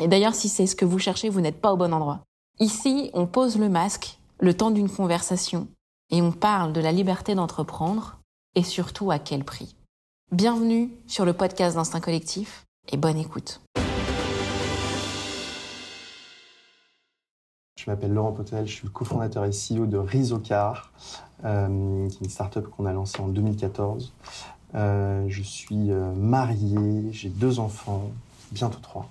Et d'ailleurs, si c'est ce que vous cherchez, vous n'êtes pas au bon endroit. Ici, on pose le masque, le temps d'une conversation, et on parle de la liberté d'entreprendre, et surtout à quel prix. Bienvenue sur le podcast d'Instinct Collectif, et bonne écoute. Je m'appelle Laurent Potel, je suis le cofondateur et CEO de Rizocar, euh, qui est une startup qu'on a lancée en 2014. Euh, je suis euh, marié, j'ai deux enfants, bientôt trois.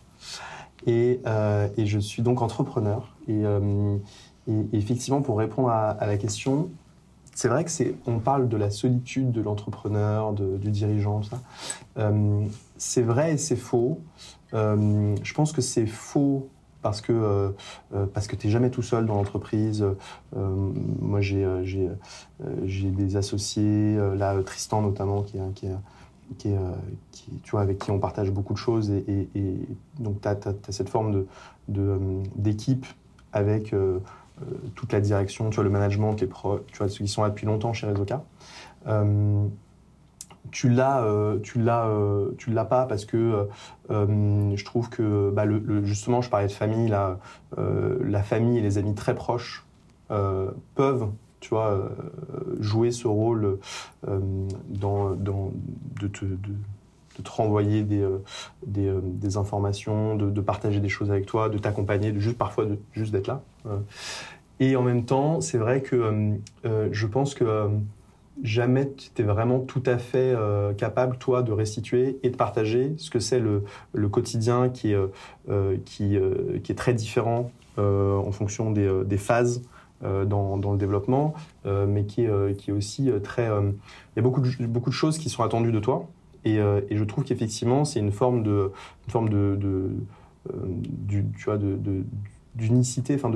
Et, euh, et, je suis donc entrepreneur. Et, euh, effectivement, pour répondre à, la question, c'est vrai que c'est, on parle de la solitude de l'entrepreneur, du dirigeant, ça. Euh, c'est vrai et c'est faux. Je pense que c'est faux parce que euh, parce que t'es jamais tout seul dans l'entreprise. moi, j'ai j'ai j'ai des associés, là Tristan notamment, qui est qui est est, qui, tu vois, avec qui on partage beaucoup de choses. Et, donc, tu as, cette forme de, de, d'équipe avec euh, toute la direction, tu vois, le management, les pro, tu vois, ceux qui sont là depuis longtemps chez Rezoka. Euh, tu l'as, euh, tu l'as, euh, tu l'as pas parce que euh, je trouve que bah, justement, je parlais de famille, là, la famille et les amis très proches peuvent tu vois, euh, jouer ce rôle euh, dans, dans, de, te, de, te renvoyer des, euh, des, des informations, de, partager des choses avec toi, de t'accompagner, de juste parfois juste d'être là. Et en même temps, c'est vrai que je pense que jamais tu étais vraiment tout à fait capable, toi, de restituer et de partager ce que c'est le, quotidien qui est, qui, qui, est très différent en fonction des, phases dans, dans, le développement, euh, mais qui est, euh, qui est aussi très... Il y a beaucoup de, beaucoup de choses qui sont attendues de toi. Et, je trouve qu'effectivement, c'est une forme de... Forme de, tu vois, d'unicité, enfin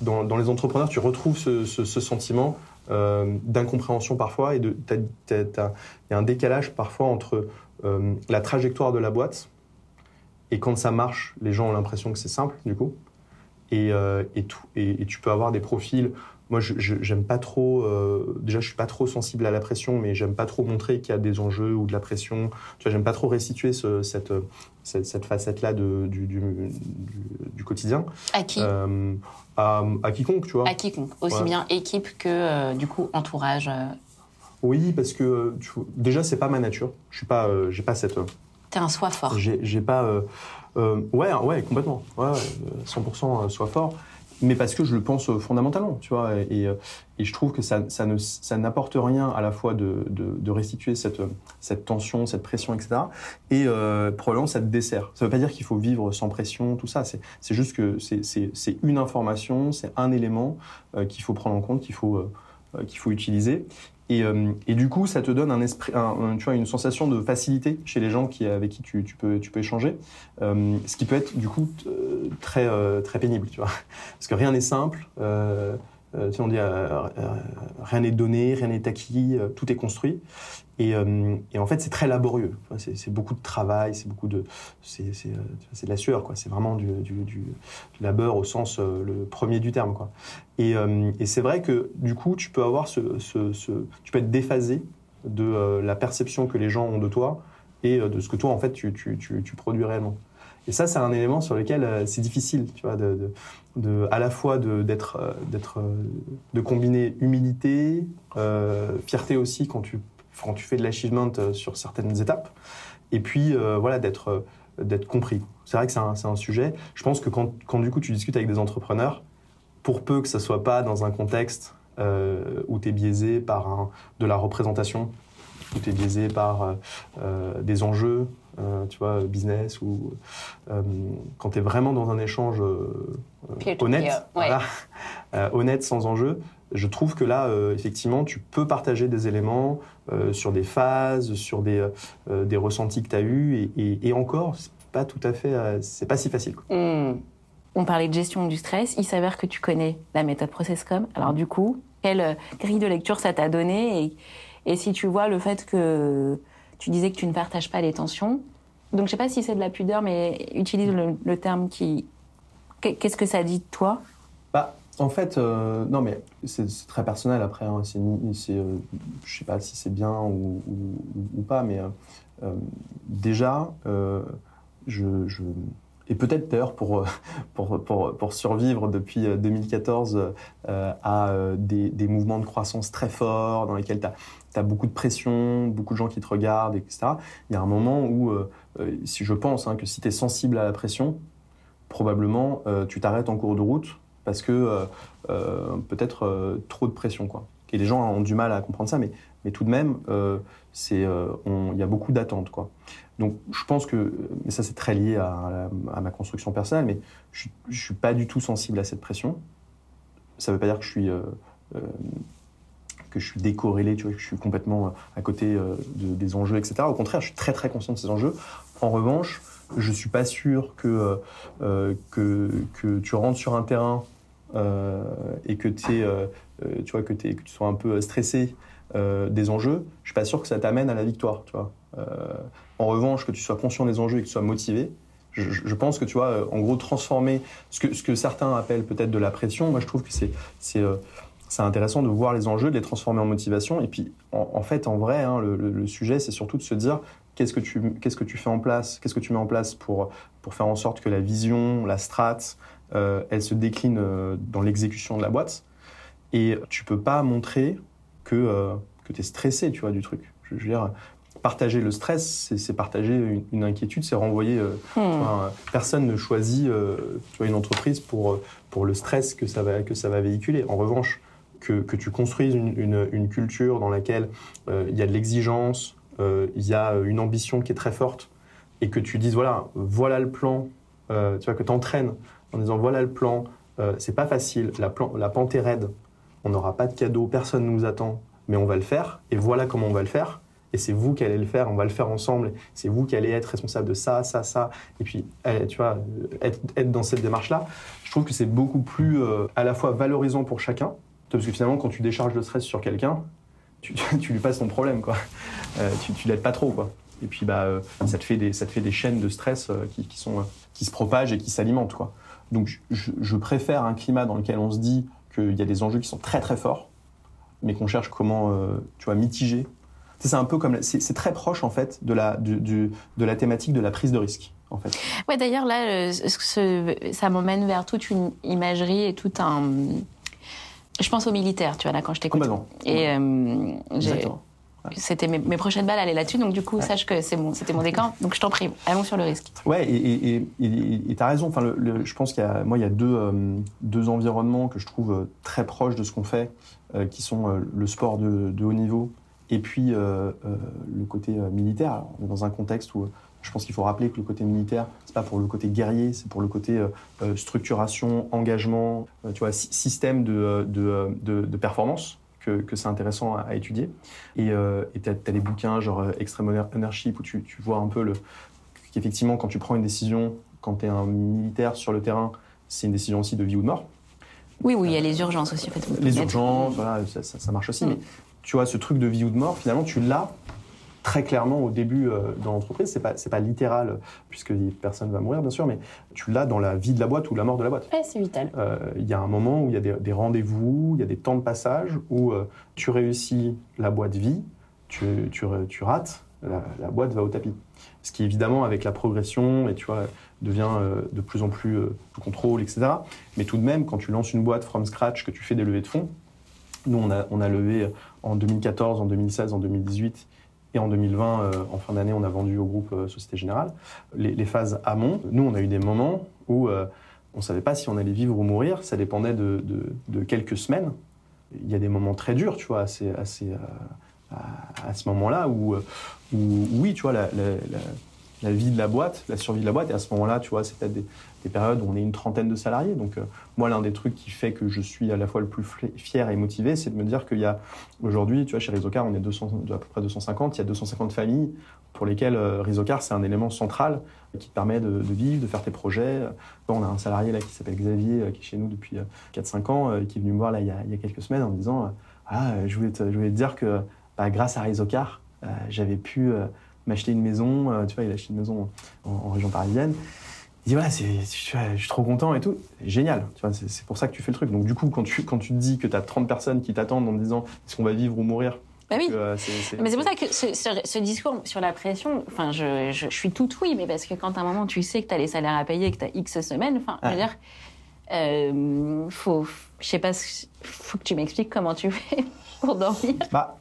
dans, les entrepreneurs, tu retrouves ce, sentiment euh, d'incompréhension parfois et il y a un décalage parfois entre euh, la trajectoire de la boîte et quand ça marche, les gens ont l'impression que c'est simple du coup et, euh, et, tout, et, et, tu peux avoir des profils. Moi, je j'aime pas trop. Euh, déjà, je suis pas trop sensible à la pression, mais j'aime pas trop montrer qu'il y a des enjeux ou de la pression. Tu vois, j'aime pas trop restituer ce, cette, cette, cette facette-là du, du, du, du, quotidien. À qui? Euh, à, à, quiconque, tu vois. À quiconque, aussi ouais. bien équipe que euh, du coup entourage. Oui, parce que tu, déjà, c'est pas ma nature. Je suis pas, j'ai pas cette. Un soi fort. J'ai pas. Euh, ouais, ouais, complètement. Ouais, 100% soit fort. Mais parce que je le pense fondamentalement, tu vois. Et, et je trouve que ça, ça, ne, ça n'apporte rien à la fois de, de, restituer cette, cette tension, cette pression, etc. Et euh, probablement ça te dessert. Ça veut pas dire qu'il faut vivre sans pression, tout ça. C'est, juste que c'est, une information, c'est un élément euh, qu'il faut prendre en compte, qu'il faut, euh, qu'il faut utiliser. Et, euh, du coup, ça te donne un esprit, un, tu vois, une sensation de facilité chez les gens qui, avec qui tu, tu peux, tu peux échanger, euh, ce qui peut être du coup très, euh, très pénible, tu vois, parce que rien n'est simple. Euh, tu sais, on dit rien n'est donné, rien n'est acquis, tout est construit. Et, et en fait, c'est très laborieux. C'est beaucoup de travail, c'est beaucoup de, c'est de la sueur, quoi. C'est vraiment du, labeur au sens le premier du terme, quoi. Et, c'est vrai que du coup, tu peux avoir ce, tu peux être déphasé de euh, la perception que les gens ont de toi et euh, de ce que toi en fait tu, produis réellement. Et ça, c'est un élément sur lequel euh, c'est difficile, tu vois, à la fois d'être, d'être, de combiner humilité, euh, fierté aussi quand tu, quand tu fais de l'achievement sur certaines étapes, et puis euh, voilà d'être, d'être compris. C'est vrai que c'est un, un sujet. Je pense que quand, quand du coup tu discutes avec des entrepreneurs, pour peu que ça soit pas dans un contexte euh, où tu es biaisé par un, de la représentation, où tu es biaisé par euh, des enjeux, euh, tu vois, business, ou euh, quand tu es vraiment dans un échange honnête, ouais. voilà, honnête, sans enjeu, je trouve que là, effectivement, tu peux partager des éléments sur des phases, sur des, des ressentis que tu as eus, et, et, et encore, c'est pas tout à fait, c'est pas si facile. Quoi. Mmh. on parlait de gestion du stress. Il s'avère que tu connais la méthode ProcessCom. Alors du coup, quelle euh, grille de lecture ça t'a donné et, et si tu vois le fait que tu disais que tu ne partages pas les tensions. Donc je sais pas si c'est de la pudeur, mais utilise le, terme qui. Qu'est-ce que ça dit de toi? Bah, en fait, euh, non, mais c'est très personnel après. Hein. C'est, euh, je sais pas si c'est bien ou, pas, mais déjà, je, je et peut-être d'ailleurs pour, pour, pour, survivre depuis 2014 euh, euh, à euh, des, des, mouvements de croissance très forts dans lesquels tu as, beaucoup de pression, beaucoup de gens qui te regardent, etc. Il y a un moment où, si je pense hein, que si tu es sensible à la pression, probablement tu t'arrêtes en cours de route parce que peut-être trop de pression. Quoi. Et les gens ont du mal à comprendre ça, mais, mais tout de même, il y a beaucoup d'attentes. Donc je pense que, mais ça c'est très lié à, ma construction personnelle, mais je ne suis pas du tout sensible à cette pression. Ça ne veut pas dire que je suis, euh, euh, que je suis décorrélé, tu vois, que je suis complètement euh, à côté des enjeux, etc. Au contraire, je suis très très conscient de ces enjeux. En revanche, je ne suis pas sûr que, que, tu rentres sur un terrain et que, tu vois, que, tu sois un peu stressé des enjeux. Je suis pas sûr que ça t'amène à la victoire. En revanche, que tu sois conscient des enjeux et que tu sois motivé, je, pense que tu vois, euh, en gros, transformer ce que, ce que certains appellent peut-être de la pression, moi je trouve que c'est, euh, intéressant de voir les enjeux, de les transformer en motivation. Et puis, en, fait, en vrai, hein, le, sujet, c'est surtout de se dire qu'est-ce que tu, qu'est-ce que tu fais en place, qu'est-ce que tu mets en place pour, pour faire en sorte que la vision, la strate, euh, elle se décline dans l'exécution de la boîte. Et tu peux pas montrer que, que tu es stressé, tu vois, du truc. Je veux dire, partager le stress, c'est partager une, inquiétude, c'est renvoyer. Euh, hmm. personne ne choisit euh, tu vois, une entreprise pour, euh, pour le stress que ça va, que ça va véhiculer. En revanche, que, que tu construises une, une, culture dans laquelle il y a de l'exigence, il y a une ambition qui est très forte, et que tu dises voilà, voilà le plan, tu vois, que tu entraînes en disant voilà le plan, c'est pas facile, la, plan, la pente est raide, on n'aura pas de cadeau, personne ne nous attend, mais on va le faire, et voilà comment on va le faire et c'est vous qui allez le faire, on va le faire ensemble, c'est vous qui allez être responsable de ça, ça, ça, et puis, eh, tu vois, être, être dans cette démarche-là, je trouve que c'est beaucoup plus euh, à la fois valorisant pour chacun, parce que finalement, quand tu décharges le stress sur quelqu'un, tu, tu, lui passes ton problème, quoi. Euh, tu, tu l'aides pas trop, quoi. Et puis, bah, euh, ça, te fait des, ça te fait des chaînes de stress qui, qui, sont, qui se propagent et qui s'alimentent, quoi. Donc, je, je préfère un climat dans lequel on se dit qu'il y a des enjeux qui sont très, très forts, mais qu'on cherche comment, tu vois, mitiger c'est un peu comme c'est très proche en fait de la de la thématique de la prise de risque. En fait. Ouais, d'ailleurs là, euh, ça m'emmène vers toute une imagerie et tout un. Je pense aux militaires, tu vois là quand je t'écoute. Et euh, c'était mes, prochaines balles allaient là-dessus, donc du coup sache que c'est bon, c'était mon décor. Donc je t'en prie, allons sur le risque. Ouais, et tu as raison. Enfin, le, je pense qu'il y a moi il y a deux euh, deux environnements que je trouve très proches de ce qu'on fait, qui sont le sport de, de haut niveau et puis euh, euh, le côté euh, militaire, on est dans un contexte où je pense qu'il faut rappeler que le côté militaire, c'est pas pour le côté guerrier, c'est pour le côté structuration, engagement, tu vois, système de, de, de, performance que, que c'est intéressant à, étudier. Et tu as, les bouquins genre Extreme Ownership où tu, tu vois un peu le, qu'effectivement, quand tu prends une décision, quand tu es un militaire sur le terrain, c'est une décision aussi de vie ou de mort. Oui, oui, il y a les urgences aussi. En fait, les urgences, voilà, ça, ça, marche aussi. Mm. Mais tu vois, ce truc de vie ou de mort, finalement, tu l'as très clairement au début euh, dans l'entreprise. C'est pas, pas littéral, puisque personne va mourir, bien sûr, mais tu l'as dans la vie de la boîte ou la mort de la boîte. Ouais, c'est vital. Euh, il y a un moment où il y a des, rendez-vous, il y a des temps de passage où euh, tu réussis, la boîte vie, tu, tu, tu rates, la, boîte va au tapis. Ce qui, évidemment, avec la progression, et tu vois, devient de plus en plus sous contrôle, etc. Mais tout de même, quand tu lances une boîte from scratch, que tu fais des levées de fonds, nous, on a, on a levé en 2014, en 2016, en 2018 en 2020, euh, en fin d'année, on a vendu au groupe euh, Société Générale. Les, phases amont, nous, on a eu des moments où euh, on ne savait pas si on allait vivre ou mourir. Ça dépendait de, quelques semaines. Il y a des moments très durs, tu vois, à, ce moment-là où, oui, tu vois, la vie de la boîte, la survie de la boîte. Et à ce moment-là, tu vois, c'est peut-être des, des périodes où on est une trentaine de salariés. Donc, euh, moi, l'un des trucs qui fait que je suis à la fois le plus fier et motivé, c'est de me dire qu'il y a aujourd'hui, tu vois, chez Rizocar, on est 200, de à peu près 250. Il y a 250 familles pour lesquelles euh, Rizocar, c'est un élément central qui te permet de, vivre, de faire tes projets. On a un salarié là qui s'appelle Xavier, euh, qui est chez nous depuis euh, 4-5 ans, euh, qui est venu me voir là il y a, quelques semaines en me disant Ah, je voulais te, dire que bah, grâce à Rizocar, j'avais pu m'acheter une maison. euh, tu vois, il a acheté une maison en, en région parisienne. Il dit voilà, c'est, tu vois, je suis trop content et tout. Génial, tu vois, c'est, c'est pour ça que tu fais le truc. Donc du coup, quand tu, quand tu te dis que tu as 30 personnes qui t'attendent en te disant est-ce qu'on va vivre ou mourir? Bah oui. euh, c'est, c'est- Mais c'est pour ça que ce, ce- ce discours sur la pression, enfin, je, je, je suis tout oui, mais parce que quand à un moment tu sais que tu as les salaires à payer, que tu as X semaines, enfin, je veux dire, euh, faut, je sais pas, faut que tu m'expliques comment tu fais pour dormir. Bah,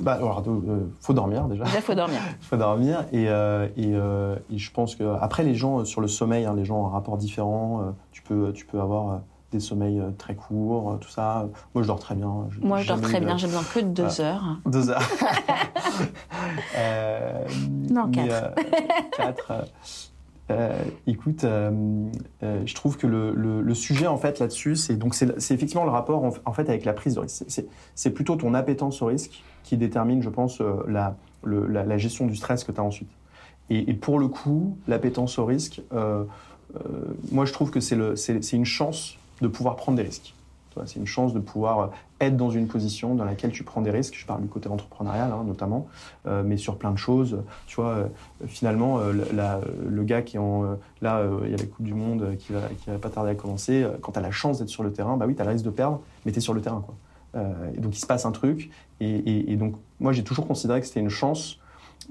bah alors, euh, faut dormir déjà. Déjà, faut dormir. Il faut dormir et, euh, et, euh, et je pense que après les gens sur le sommeil, hein, les gens ont un rapport différent. tu peux tu peux avoir des sommeils très courts, tout ça. Moi je dors très bien. Moi, je dors très bien, j'ai besoin que de deux heures. Deux heures. Non, quatre. quatre, euh, écoute, euh, euh, je trouve que le, sujet en fait là-dessus, c'est donc c'est effectivement le rapport en, fait avec la prise de risque. C'est- plutôt ton appétence au risque qui détermine, je pense, la, la, gestion du stress que tu as ensuite. Et, et pour le coup, l'appétence au risque, moi je trouve que c'est une chance de pouvoir prendre des risques. C'est une chance de pouvoir être dans une position dans laquelle tu prends des risques. Je parle du côté entrepreneurial hein, notamment, euh, mais sur plein de choses. Tu vois, euh, finalement, euh, le- gars qui est en euh, là, euh, il y a la Coupe du Monde euh, qui va, qui va pas tarder à commencer. Euh, Quand tu as la chance d'être sur le terrain, bah oui, tu as le risque de perdre, mais tu es sur le terrain. Euh, donc il se passe un truc. Et, donc moi j'ai toujours considéré que c'était une chance,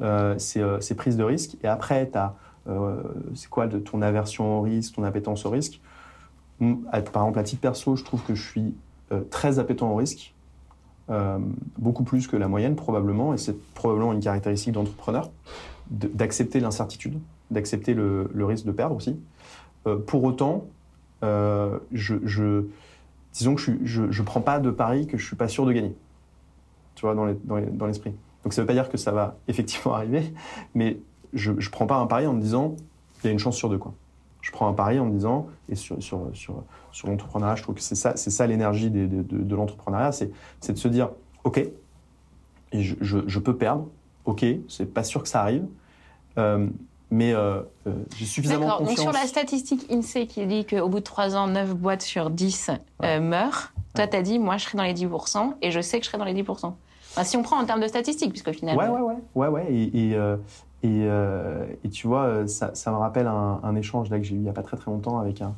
euh, ces, euh, ces prises de risque. Et après, tu as c'est quoi de ton aversion au risque, ton appétence au risque? Par exemple, à titre perso, je trouve que je suis euh, très appétent au risque. Euh, beaucoup plus que la moyenne probablement, et c'est probablement une caractéristique d'entrepreneur, de- d'accepter l'incertitude, d'accepter le, risque de perdre aussi. Euh, pour autant, disons que je ne prends pas de pari que je suis pas sûr de gagner, tu vois, dans l'esprit. Donc ça ne veut pas dire que ça va effectivement arriver, mais je ne prends pas un pari en me disant il y a une chance sur deux. Quoi. Je prends un pari en me disant, et sur, sur, sur, sur l'entrepreneuriat, je trouve que c'est ça, c'est ça l'énergie de, de, de l'entrepreneuriat, c'est, de se dire, OK, et je, je, je peux perdre, OK, c'est pas sûr que ça arrive, euh, mais euh, euh, j'ai suffisamment D'accord, donc sur la statistique INSEE qui dit qu'au bout de 3 ans, 9 boîtes sur 10 euh, Ouais. meurent, toi, t'as dit, moi, je serai dans les 10%, et je sais que je serai dans les 10%. Enfin, si on prend en termes de statistiques, puisqu'au final... Ouais, ouais, ouais, ouais, ouais. Et, et, euh, et, euh, et tu vois, euh, ça, me rappelle un, échange que j'ai eu il n'y a pas très très longtemps avec un,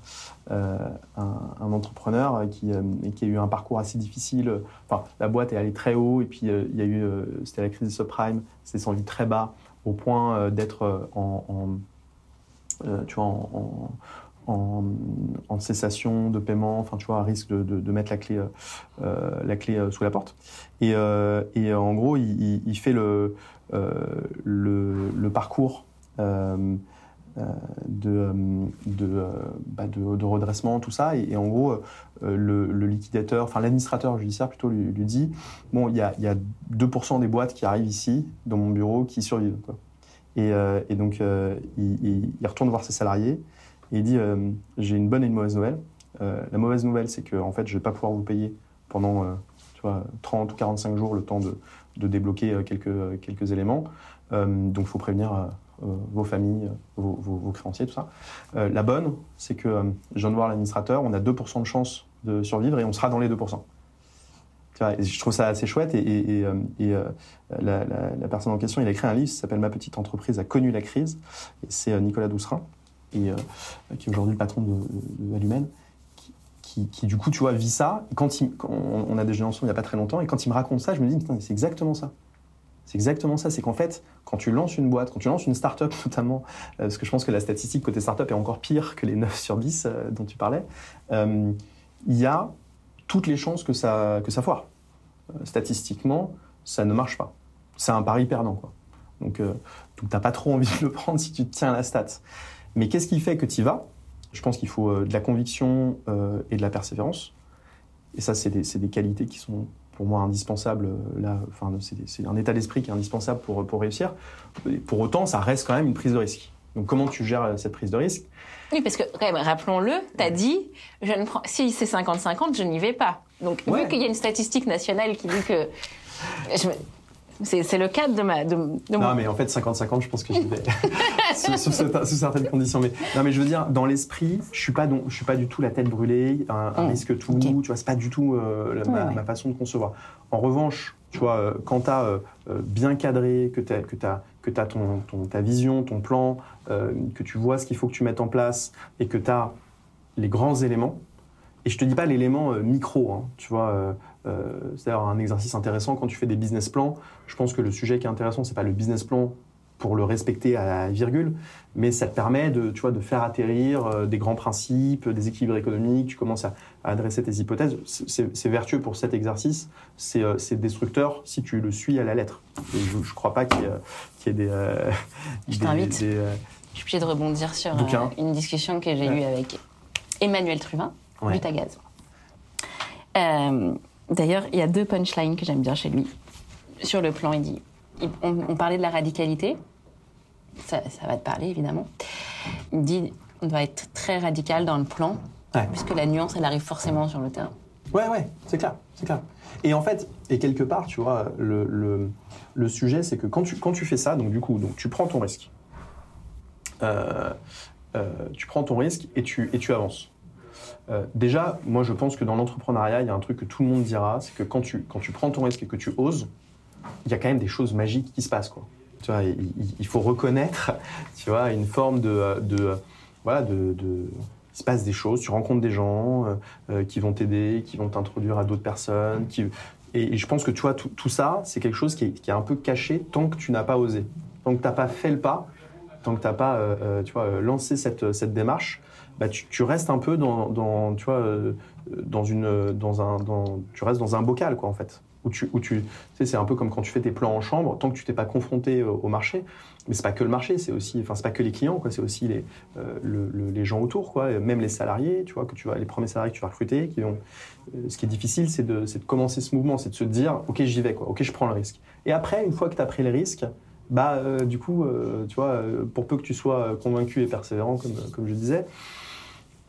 euh, entrepreneur qui, a eu un parcours assez difficile. Enfin, la boîte est allée très haut et puis il y a eu, c'était la crise des subprimes, c'est descendu très bas au point d'être en, tu vois, en- en, cessation de paiement, enfin tu vois, à risque de, mettre la clé, euh, euh, la clé euh, sous la porte. Et, en gros, il, fait le, parcours de, redressement, tout ça. Et, en gros, le, liquidateur, enfin l'administrateur judiciaire plutôt, lui, dit Bon, il y a, y a 2% des boîtes qui arrivent ici, dans mon bureau, qui survivent. Et, donc, il retourne voir ses salariés il dit euh, J'ai une bonne et une mauvaise nouvelle. Euh, la mauvaise nouvelle, c'est que en fait, je ne vais pas pouvoir vous payer pendant euh, tu vois, 30 ou 45 jours le temps de, de débloquer euh, quelques, quelques éléments. Euh, donc, il faut prévenir euh, euh, vos familles, euh, vos, créanciers, tout ça. Euh, la bonne, c'est que euh, je viens de l'administrateur, on a 2% de chance de survivre et on sera dans les 2%. Tu vois, et je trouve ça assez chouette. Et, euh, euh, la, personne en question, il a écrit un livre qui s'appelle Ma petite entreprise a connu la crise. C'est euh, Nicolas Doucerin, et, euh, qui est aujourd'hui le patron de, de, qui, du coup, tu vois, vit ça. Quand, on, on a déjeuné ensemble il n'y a pas très longtemps, et quand il me raconte ça, je me dis, putain, c'est exactement ça. C'est exactement ça. C'est qu'en fait, quand tu lances une boîte, quand tu lances une start-up notamment, euh, parce que je pense que la statistique côté start-up est encore pire que les 9 sur 10 euh, dont tu parlais, il y a toutes les chances que ça, foire. Statistiquement, ça ne marche pas. C'est un pari perdant. Quoi. Donc, donc tu n'as pas trop envie de le prendre si tu tiens à la stat. Mais qu'est-ce qui fait que tu y vas? Je pense qu'il faut euh, de la conviction euh, et de la persévérance. Et ça, c'est des, qualités qui sont pour moi indispensable. Là, enfin, c'est un état d'esprit qui est indispensable pour, pour réussir. pour autant, ça reste quand même une prise de risque. Donc, comment tu gères cette prise de risque? Oui, parce que, rappelons-le, tu as dit, je ne prends, si c'est 50-50, je n'y vais pas. Donc, vu qu'il y a une statistique nationale qui dit que. C'est le cadre de ma. De, non, mais en fait, 50-50, je pense que j'y vais. sous, certaines conditions. Mais, non, mais je veux dire, dans l'esprit, je suis pas, je suis pas du tout la tête brûlée, un, mmh. risque tout. Tu vois, c'est pas du tout euh, ma, façon de concevoir. En revanche, tu vois, euh, quand tu as euh, bien cadré, que tu as, que as, que as ton, ta vision, ton plan, que tu vois ce qu'il faut que tu mettes en place et que tu as les grands éléments, et je te dis pas l'élément micro, hein, tu vois c'est d'ailleurs un exercice intéressant quand tu fais des business plans. Je pense que le sujet qui est intéressant, c'est pas le business plan pour le respecter à la virgule, mais ça te permet de, tu vois, de faire atterrir euh, des grands principes, des équilibres économiques, tu commences à, adresser tes hypothèses. C'est vertueux pour cet exercice, euh, c'est destructeur si tu le suis à la lettre. je ne crois pas qu'il y, ait des... je t'invite. je suis obligée de rebondir sur une discussion que j'ai eue avec Emmanuel Truvin, ouais. Gaz. D'ailleurs, il y a deux punchlines que j'aime bien chez lui. Sur le plan, il dit on, parlait de la radicalité. Ça, va te parler, évidemment. Il dit on doit être très radical dans le plan, puisque la nuance, elle arrive forcément sur le terrain. Ouais, ouais, c'est clair, c'est clair. Et en fait, et quelque part, tu vois, le, le, sujet, c'est que quand tu, quand tu fais ça, donc du coup, donc, tu prends ton risque. Euh, euh, tu prends ton risque et tu, et tu avances. Euh, déjà, moi je pense que dans l'entrepreneuriat, il y a un truc que tout le monde dira, c'est que quand tu, quand tu prends ton risque et que tu oses, il y a quand même des choses magiques qui se passent. Il, faut reconnaître tu vois, une forme de, voilà, de, il se passe des choses, tu rencontres des gens euh, euh, qui vont t'aider, qui vont t'introduire à d'autres personnes. Et, je pense que tout, ça, c'est quelque chose qui est, qui est, un peu caché tant que tu n'as pas osé. Tant que tu n'as pas fait le pas, tant que tu n'as pas tu vois, lancé cette, cette démarche, bah, tu, restes un peu dans, tu vois, euh, dans une, dans un, dans, tu restes dans un bocal, quoi, en fait. Où tu, où tu, sais, c'est un peu comme quand tu fais tes plans en chambre, tant que tu t'es pas confronté au, marché. Mais c'est pas que le marché, c'est aussi, enfin, c'est pas que les clients, quoi, c'est aussi les, euh, les gens autour, quoi, même les salariés, tu vois, que tu vas, les premiers salariés que tu vas recruter, qui vont. Euh, ce qui est difficile, c'est de, de, commencer ce mouvement, c'est de se dire, ok, j'y vais, quoi, ok, je prends le risque. Et après, une fois que tu as pris le risque, bah, du coup, tu vois, pour peu que tu sois convaincu et persévérant, comme, comme je disais,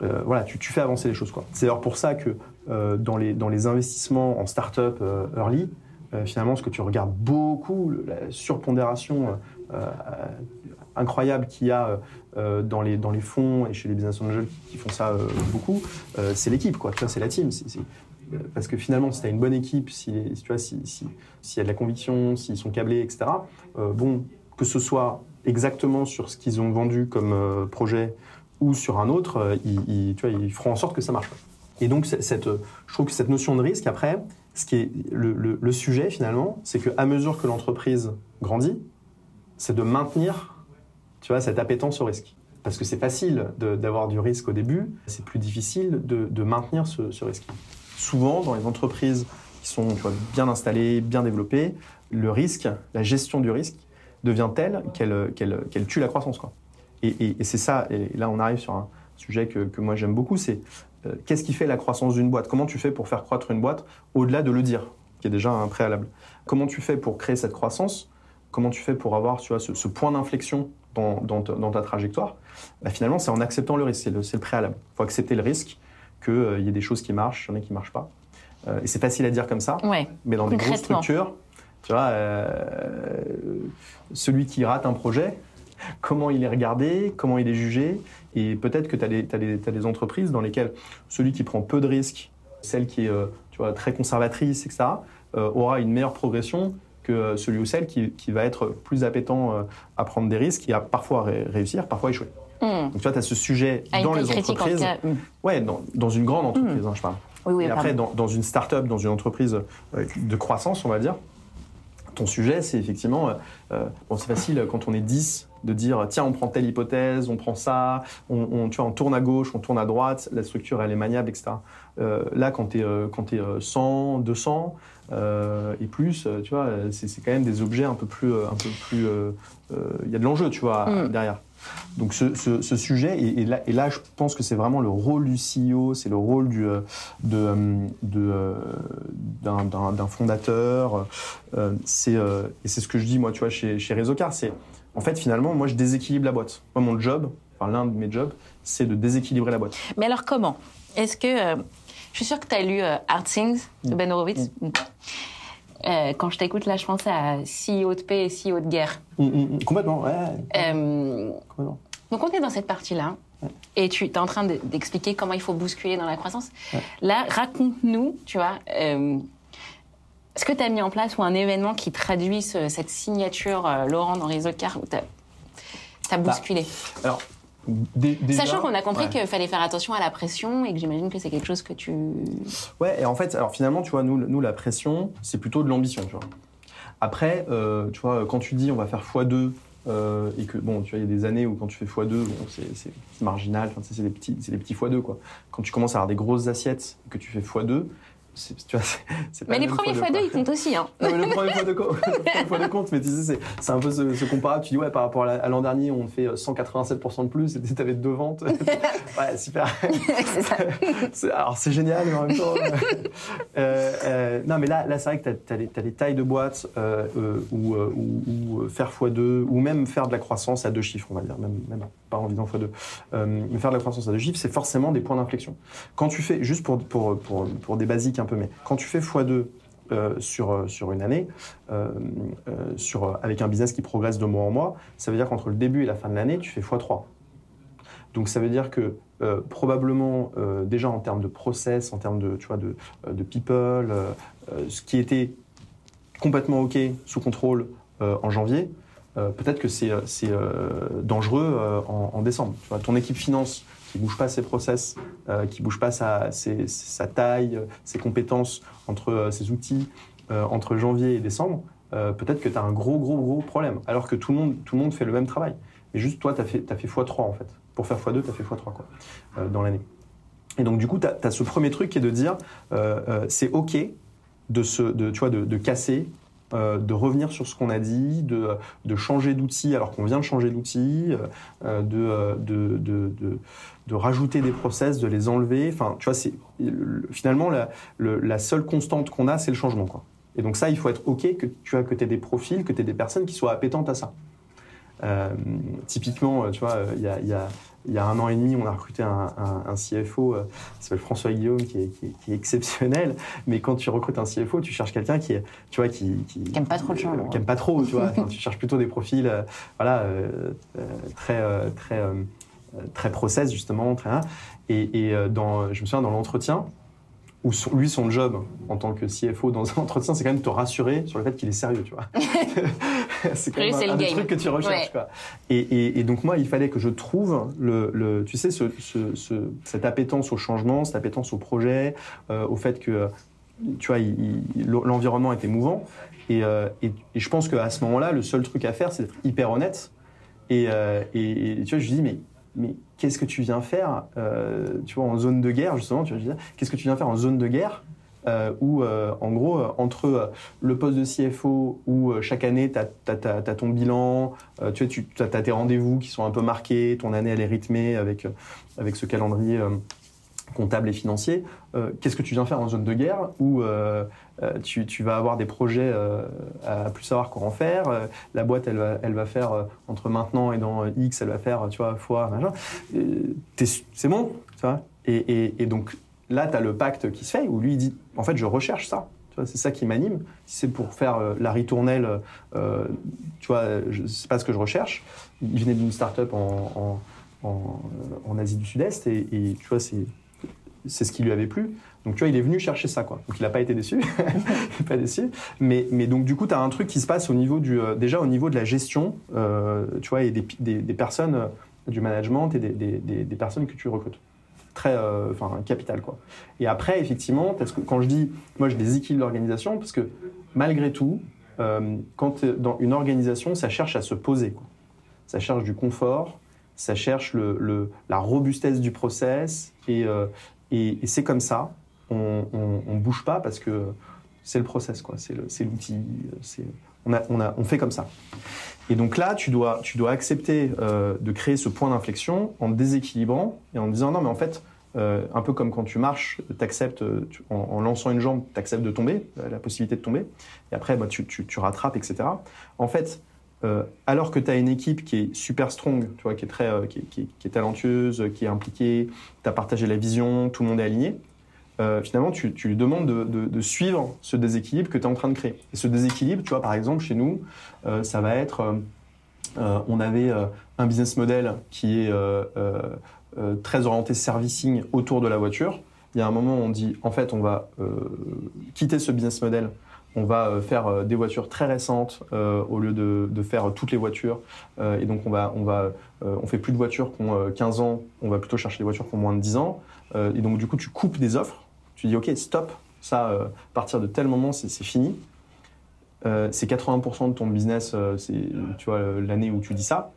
euh, voilà, tu, fais avancer les choses. C'est d'ailleurs pour ça que euh, dans, les, dans les investissements en start-up euh, early, finalement, ce que tu regardes beaucoup, la surpondération incroyable qu'il y a dans, les, dans les fonds et chez les business angels qui font ça beaucoup, c'est l'équipe, quoi. c'est la team. parce que finalement, si tu as une bonne équipe, si, tu vois, s'il y a de la conviction, s'ils sont câblés, etc., bon, que ce soit exactement sur ce qu'ils ont vendu comme projet ou sur un autre, euh, ils, feront en sorte que ça marche. Et donc, je trouve que cette notion de risque, après, ce qui est le, sujet finalement, c'est qu'à mesure que l'entreprise grandit, c'est de maintenir tu vois, cette appétence au risque. Parce que c'est facile d'avoir du risque au début, c'est plus difficile de, maintenir ce, risque. Souvent, dans les entreprises qui sont bien installées, bien développées, le risque, la gestion du risque devient telle qu'elle tue la croissance. Et, c'est ça, et là on arrive sur un sujet que, moi j'aime beaucoup, c'est euh, qu'est-ce qui fait la croissance d'une boîte? Comment tu fais pour faire croître une boîte au-delà de le dire, qui est déjà un préalable? Comment tu fais pour créer cette croissance? Comment tu fais pour avoir tu vois, ce, point d'inflexion dans, ta trajectoire? Bah, Finalement, c'est en acceptant le risque, c'est le, préalable. Il faut accepter le risque qu'il euh, y ait des choses qui marchent, il y en a qui ne marchent pas. Euh, et c'est facile à dire comme ça, mais dans des grosses structures, tu vois, celui qui rate un projet, comment il est regardé, comment il est jugé. Et peut-être que tu as, des entreprises dans lesquelles celui qui prend peu de risques, celle qui est euh, tu vois, très conservatrice, etc., euh, aura une meilleure progression que euh, celui ou celle qui, va être plus appétant à prendre des risques, qui a parfois réussir, parfois échouer. Hmm. Donc tu vois, tu as ce sujet dans les entreprises. Hmm. Ouais, dans, une grande entreprise, hmm. hein, je parle. et après, dans, dans, une start-up, dans une entreprise de croissance, on va dire, ton sujet, c'est effectivement, bon, c'est facile quand on est 10 de dire tiens on prend telle hypothèse, on prend ça, on, tu vois, on tourne à gauche, on tourne à droite, la structure elle est maniable, etc. Euh, là quand tu es, euh, quand es 100, 200 euh, et plus, tu vois, c'est quand même des objets un peu plus, un peu plus, il y a de l'enjeu, tu vois, mm. derrière. Donc ce, ce, ce sujet, et, et, là, et, là, je pense que c'est vraiment le rôle du CEO, c'est le rôle du, euh, de, euh, de, d'un, fondateur. c'est, et c'est ce que je dis moi, tu vois, chez, chez Réseaucar, c'est en fait finalement, moi je déséquilibre la boîte. Moi mon job, enfin l'un de mes jobs, c'est de déséquilibrer la boîte. Mais alors comment? Est-ce que je suis sûre que tu as lu Hard Things de mm. Ben Horowitz? Mm. Euh, quand je t'écoute, là, je pense à CEO de paix et CEO de guerre. Mm, mm, mm. complètement, ouais. Euh, complètement. Donc, on est dans cette partie-là. Et tu es en train d'expliquer comment il faut bousculer dans la croissance. Là, raconte-nous, tu vois, euh, est-ce que tu as mis en place ou un événement qui traduit cette signature Laurent dans Réseau Car où tu as, bousculé Alors, Sachant qu'on a compris qu'il fallait faire attention à la pression et que j'imagine que c'est quelque chose que tu. Ouais, et en fait, alors finalement, tu vois, nous, nous la pression, c'est plutôt de l'ambition, tu vois. Après, euh, tu vois, quand tu dis on va faire x2 euh, et que, bon, tu vois, il y a des années où quand tu fais x2, bon, c'est marginal, c'est des petits, des petits x2, quoi. Quand tu commences à avoir des grosses assiettes et que tu fais x2, tu vois, pas mais les premiers fois deux, ils comptent aussi. Hein. Non, mais le premier fois deux, compte, mais tu sais, c'est un peu ce, ce, comparable. Tu dis, ouais, par rapport à l'an dernier, on fait 187% de plus, et tu avais deux ventes. ouais, super. ça. alors, c'est génial, mais en même temps. Euh, euh, non, mais là, là c'est vrai que tu as, les tailles de boîtes, euh, ou, ou, faire x2, ou même faire de la croissance à deux chiffres, on va dire, même, même pas en disant x2. mais faire de la croissance à deux chiffres, c'est forcément des points d'inflexion. Quand tu fais, juste pour, pour, pour, pour des basiques, peu, mais quand tu fais x2 euh, sur, euh, sur une année, euh, sur, avec un business qui progresse de mois en mois, ça veut dire qu'entre le début et la fin de l'année, tu fais x3. Donc ça veut dire que probablement déjà en termes de process, en termes de, tu vois, de, de people, ce qui était complètement OK, sous contrôle en janvier, peut-être que c'est dangereux en, en, décembre. Tu vois, ton équipe finance qui bouge pas ses process, euh, qui bouge pas sa, sa, taille, ses compétences entre euh, ses outils euh, entre janvier et décembre, peut-être que tu as un gros, gros, gros problème. Alors que tout le monde, tout le monde fait le même travail. Et juste toi, tu as fait, fait x3 en fait. Pour faire x2, tu as fait x3 quoi, dans l'année. Et donc, du coup, tu as, ce premier truc qui est de dire c'est OK de, se, de, tu vois, de casser euh, de revenir sur ce qu'on a dit, de, de changer d'outil alors qu'on vient de changer d'outil, euh, de, de, de, de, rajouter des process, de les enlever. Enfin, tu vois, c'est finalement la, la seule constante qu'on a, c'est le changement. Quoi. Et donc ça, il faut être OK que tu as que aies des profils, que tu aies des personnes qui soient appétentes à ça. Euh, typiquement, tu vois, il y a il y a un an et demi, on a recruté un, CFO euh, qui s'appelle François Guillaume, qui est, exceptionnel. Mais quand tu recrutes un CFO, tu cherches quelqu'un qui, tu vois, qui, qui, aime pas trop le changement. Qui aime pas trop, tu vois. tu cherches plutôt des profils, euh, voilà, euh, très, très, très process justement, très. Et, et dans, je me souviens dans l'entretien, où lui, son job en tant que CFO dans un entretien, c'est quand même de te rassurer sur le fait qu'il est sérieux, tu vois. c'est quand même un, des trucs que tu recherches, quoi. Et, et, donc moi, il fallait que je trouve le, le tu sais, ce, ce, cette appétence au changement, cette appétence au projet, euh, au fait que, tu vois, l'environnement était mouvant. Euh, et, et, je pense qu'à ce moment-là, le seul truc à faire, c'est d'être hyper honnête. Et, euh, et, tu vois, je dis, mais mais qu'est-ce que tu viens faire, euh, tu vois, en zone de guerre, justement, tu vois, qu'est-ce que tu viens faire en zone de guerre euh, euh, en gros, entre le poste de CFO, où chaque année, tu as, ton bilan, tu, tu as, tes rendez-vous qui sont un peu marqués, ton année, elle est rythmée avec, avec ce calendrier comptable et financier. Qu'est-ce que tu viens faire en zone de guerre où euh, tu, tu, vas avoir des projets euh, à plus savoir comment faire. Euh, la boîte, elle va, elle va faire entre maintenant et dans X, elle va faire, tu vois, fois, machin. C'est bon, tu vois. Et, donc là, tu as le pacte qui se fait où lui, il dit, en fait, je recherche ça. C'est ça qui m'anime. Si c'est pour faire la ritournelle, euh, tu vois, c'est pas ce que je recherche. Il venait d'une start-up en, en, en, en, Asie du Sud-Est et, tu vois, c'est ce qui lui avait plu. Donc tu vois, il est venu chercher ça, quoi. Donc il n'a pas été déçu, pas déçu. Mais, mais donc du coup, tu as un truc qui se passe au niveau du, euh, déjà au niveau de la gestion, euh, tu vois, et des, des, des personnes, euh, du management et des, des, personnes que tu recrutes. Très, enfin, capital, quoi. Et après, effectivement, parce que quand je dis, moi, je déséquilibre l'organisation, parce que malgré tout, quand dans une organisation, ça cherche à se poser, quoi. Ça cherche du confort, ça cherche le, le la robustesse du process, et, et, c'est comme ça on, on, bouge pas parce que c'est le process, quoi. C'est l'outil. On, on, on fait comme ça. Et donc là, tu dois, tu dois accepter euh, de créer ce point d'inflexion en déséquilibrant et en disant non, mais en fait, euh, un peu comme quand tu marches, acceptes, en, lançant une jambe, tu acceptes de tomber, la possibilité de tomber, et après, bah, tu, tu, tu rattrapes, etc. En fait, euh, alors que tu as une équipe qui est super strong, tu vois, qui est très, euh, qui, est talentueuse, qui est impliquée, tu as partagé la vision, tout le monde est aligné. Euh, finalement, tu, lui demandes de, de, suivre ce déséquilibre que tu es en train de créer. Et ce déséquilibre, tu vois, par exemple, chez nous, ça va être, on avait un business model qui est très orienté servicing autour de la voiture. Il y a un moment où on dit, en fait, on va quitter ce business model on va euh, faire euh, des voitures très récentes euh, au lieu de, de, faire toutes les voitures. Et donc on va, on va, on fait plus de voitures qui ont 15 ans. On va plutôt chercher des voitures qui ont moins de 10 ans. et donc du coup tu coupes des offres. Tu dis ok stop, ça à partir de tel moment c'est fini. c'est 80% de ton business, c'est tu vois l'année où tu dis ça.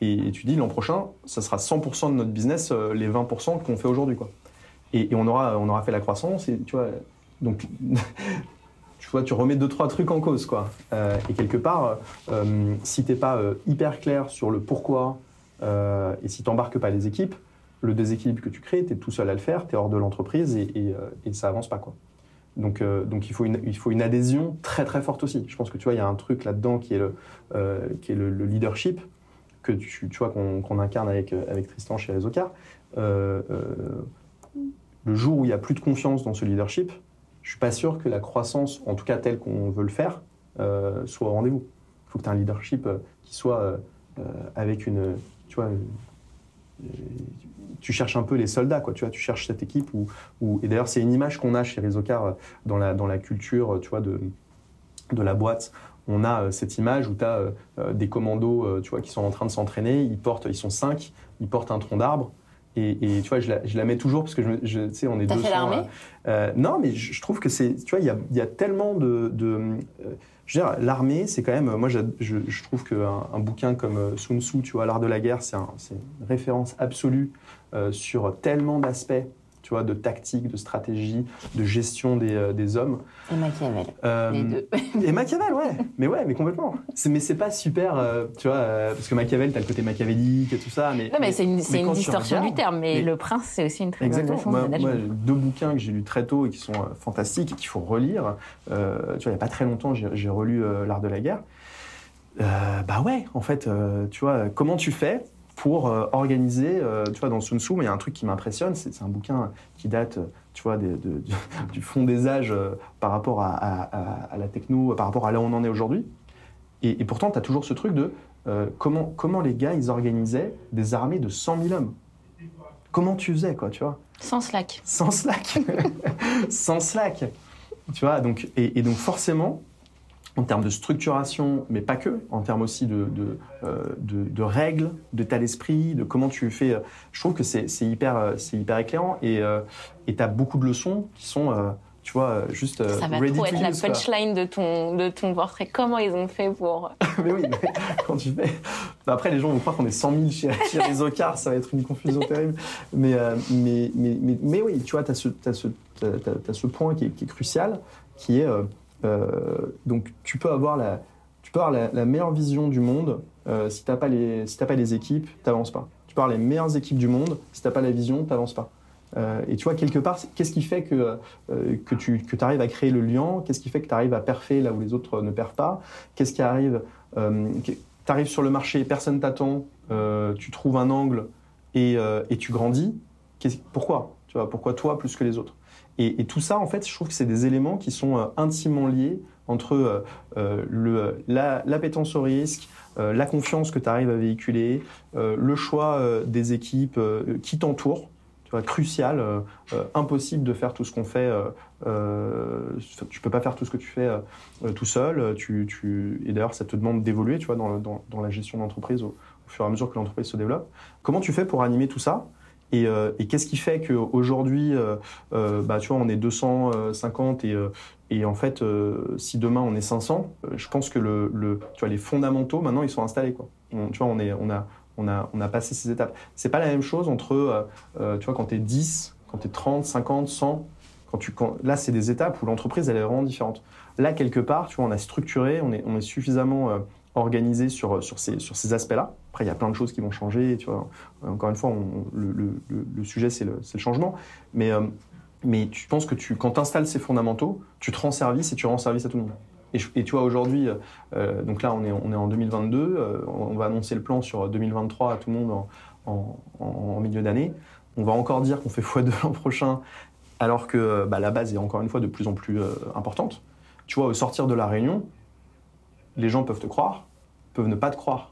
Et, tu dis l'an prochain, ça sera 100% de notre business, les 20% qu'on fait aujourd'hui quoi. Et, et, on aura, on aura fait la croissance. Et tu vois donc tu vois, tu remets deux trois trucs en cause, quoi. Euh, et quelque part, euh, si t'es pas euh, hyper clair sur le pourquoi euh, et si t'embarques pas les équipes, le déséquilibre que tu crées, t'es tout seul à le faire, t'es hors de l'entreprise et, et, et, ça avance pas, quoi. Donc, il faut une adhésion très très forte aussi. Je pense que tu vois, il y a un truc là-dedans qui est le leadership que tu, tu vois qu'on qu incarne avec avec Tristan chez Resocar. le jour où il y a plus de confiance dans ce leadership, je suis pas sûr que la croissance, en tout cas telle qu'on veut le faire, euh, soit au rendez-vous. Il faut que tu aies un leadership euh, qui soit euh, avec une, tu vois, tu cherches un peu les soldats, quoi. Tu vois, tu cherches cette équipe où, et d'ailleurs c'est une image qu'on a chez Rizocar dans la dans la culture, tu vois, de de la boîte. On a cette image où tu as des commandos, tu vois, qui sont en train de s'entraîner. Ils portent, ils sont cinq, ils portent un tronc d'arbre. Et, et, tu vois, je la, je la, mets toujours parce que je, je tu sais, on est T'as fait l'armée euh, Non, mais je, je, trouve que c'est, tu vois, il y a, y a, tellement de, de euh, je veux dire, l'armée, c'est quand même, moi, je, je trouve qu'un un bouquin comme euh, Sun Tzu, tu vois, l'art de la guerre, c'est un, une référence absolue euh, sur tellement d'aspects tu vois, de tactique, de stratégie, de gestion des, euh, des hommes. Et Machiavel, euh, les deux. et Machiavel, ouais. Mais ouais, mais complètement. Mais c'est pas super, euh, tu vois, euh, parce que Machiavel, t'as le côté machiavélique et tout ça. Mais, non, mais, c'est une, une distorsion regardes, du terme. Mais, mais, le prince, c'est aussi une très exactement. bonne leçon moi, moi, deux bouquins que j'ai lus très tôt et qui sont euh, fantastiques et qu'il faut relire. tu vois, il y a pas très longtemps, j'ai relu L'art de la guerre. bah ouais, en fait, tu vois, comment tu fais pour euh, organiser, euh, tu vois, dans Sun Tzu, mais il y a un truc qui m'impressionne, c'est un bouquin qui date, tu vois, de, du fond des âges euh, par rapport à, à, à, la techno, par rapport à là où on en est aujourd'hui. Et, et, pourtant, tu as toujours ce truc de euh, comment, comment les gars, ils organisaient des armées de 100 000 hommes? Comment tu faisais, quoi, tu vois? Sans slack. Sans slack. Sans slack. Tu vois, donc, et, et donc forcément, en termes de structuration, mais pas que, en termes aussi de, de, euh, de, de règles, d'état d'esprit, de comment tu fais. Euh, je trouve que c'est hyper, c'est hyper éclairant et euh, tu as beaucoup de leçons qui sont, euh, tu vois, juste. Ça va trop être la punchline de ton, de ton portrait. Comment ils ont fait pour. mais oui, mais quand tu fais. Après, les gens vont croire qu'on est 100 000 chez, chez les Ocars, ça va être une confusion terrible. Mais, mais, mais, mais, mais, oui, tu vois, tu as, as, as, as, ce point qui est, qui est crucial, qui est euh, donc tu peux avoir la, tu peux la, meilleure vision du monde. Euh, si t'as pas les, si t'as pas les équipes, t'avances pas. Tu peux avoir les meilleures équipes du monde. Si t'as pas la vision, t'avances pas. Euh, et tu vois, quelque part, qu'est-ce qui fait que, euh, que tu que arrives à créer le lien? Qu'est-ce qui fait que tu arrives à perfer là où les autres ne perfent pas? Qu'est-ce qui arrive euh, Tu arrives sur le marché, personne t'attend, euh, tu trouves un angle et, euh, et tu grandis? Pourquoi? Tu vois, Pourquoi toi plus que les autres? Et, tout ça, en fait, je trouve que c'est des éléments qui sont euh, intimement liés entre euh, euh la, l'appétence au risque, euh, la confiance que tu arrives à véhiculer, le choix des équipes qui t'entourent, tu vois, crucial, impossible de faire tout ce qu'on fait. tu peux pas faire tout ce que tu fais tout seul. Et d'ailleurs, ça te demande d'évoluer, tu vois, dans la gestion d'entreprise au, au fur et à mesure que l'entreprise se développe. Comment tu fais pour animer tout ça? Et, euh, et qu'est-ce qui fait qu'aujourd'hui, euh, euh, bah, tu vois, on est 250 et, euh, et en fait, euh, si demain on est 500, je pense que le, le, tu vois, les fondamentaux, maintenant, ils sont installés. Quoi. On, tu vois, on, est, on, a, on, a, on a passé ces étapes. C'est pas la même chose entre, tu vois, quand tu es 10, quand tu es 30, 50, 100. Quand tu, là, c'est des étapes où l'entreprise, elle est vraiment différente. Là, quelque part, tu vois, on a structuré, on est, on est suffisamment organisé sur, sur ces, sur ces aspects-là. Il y a plein de choses qui vont changer. Vois. Encore une fois, le, sujet, c'est le, changement. Mais, euh, mais tu penses que quand tu installes ces fondamentaux, tu te rends service et tu rends service à tout le monde. Et, tu vois, aujourd'hui, euh, donc là, on est, en 2022, euh, on va annoncer le plan sur 2023 à tout le monde en, milieu d'année. On va encore dire qu'on fait x2 l'an prochain, alors que bah, la base est encore une fois de plus en plus euh, importante. Tu vois, au sortir de la réunion, les gens peuvent te croire, peuvent ne pas te croire.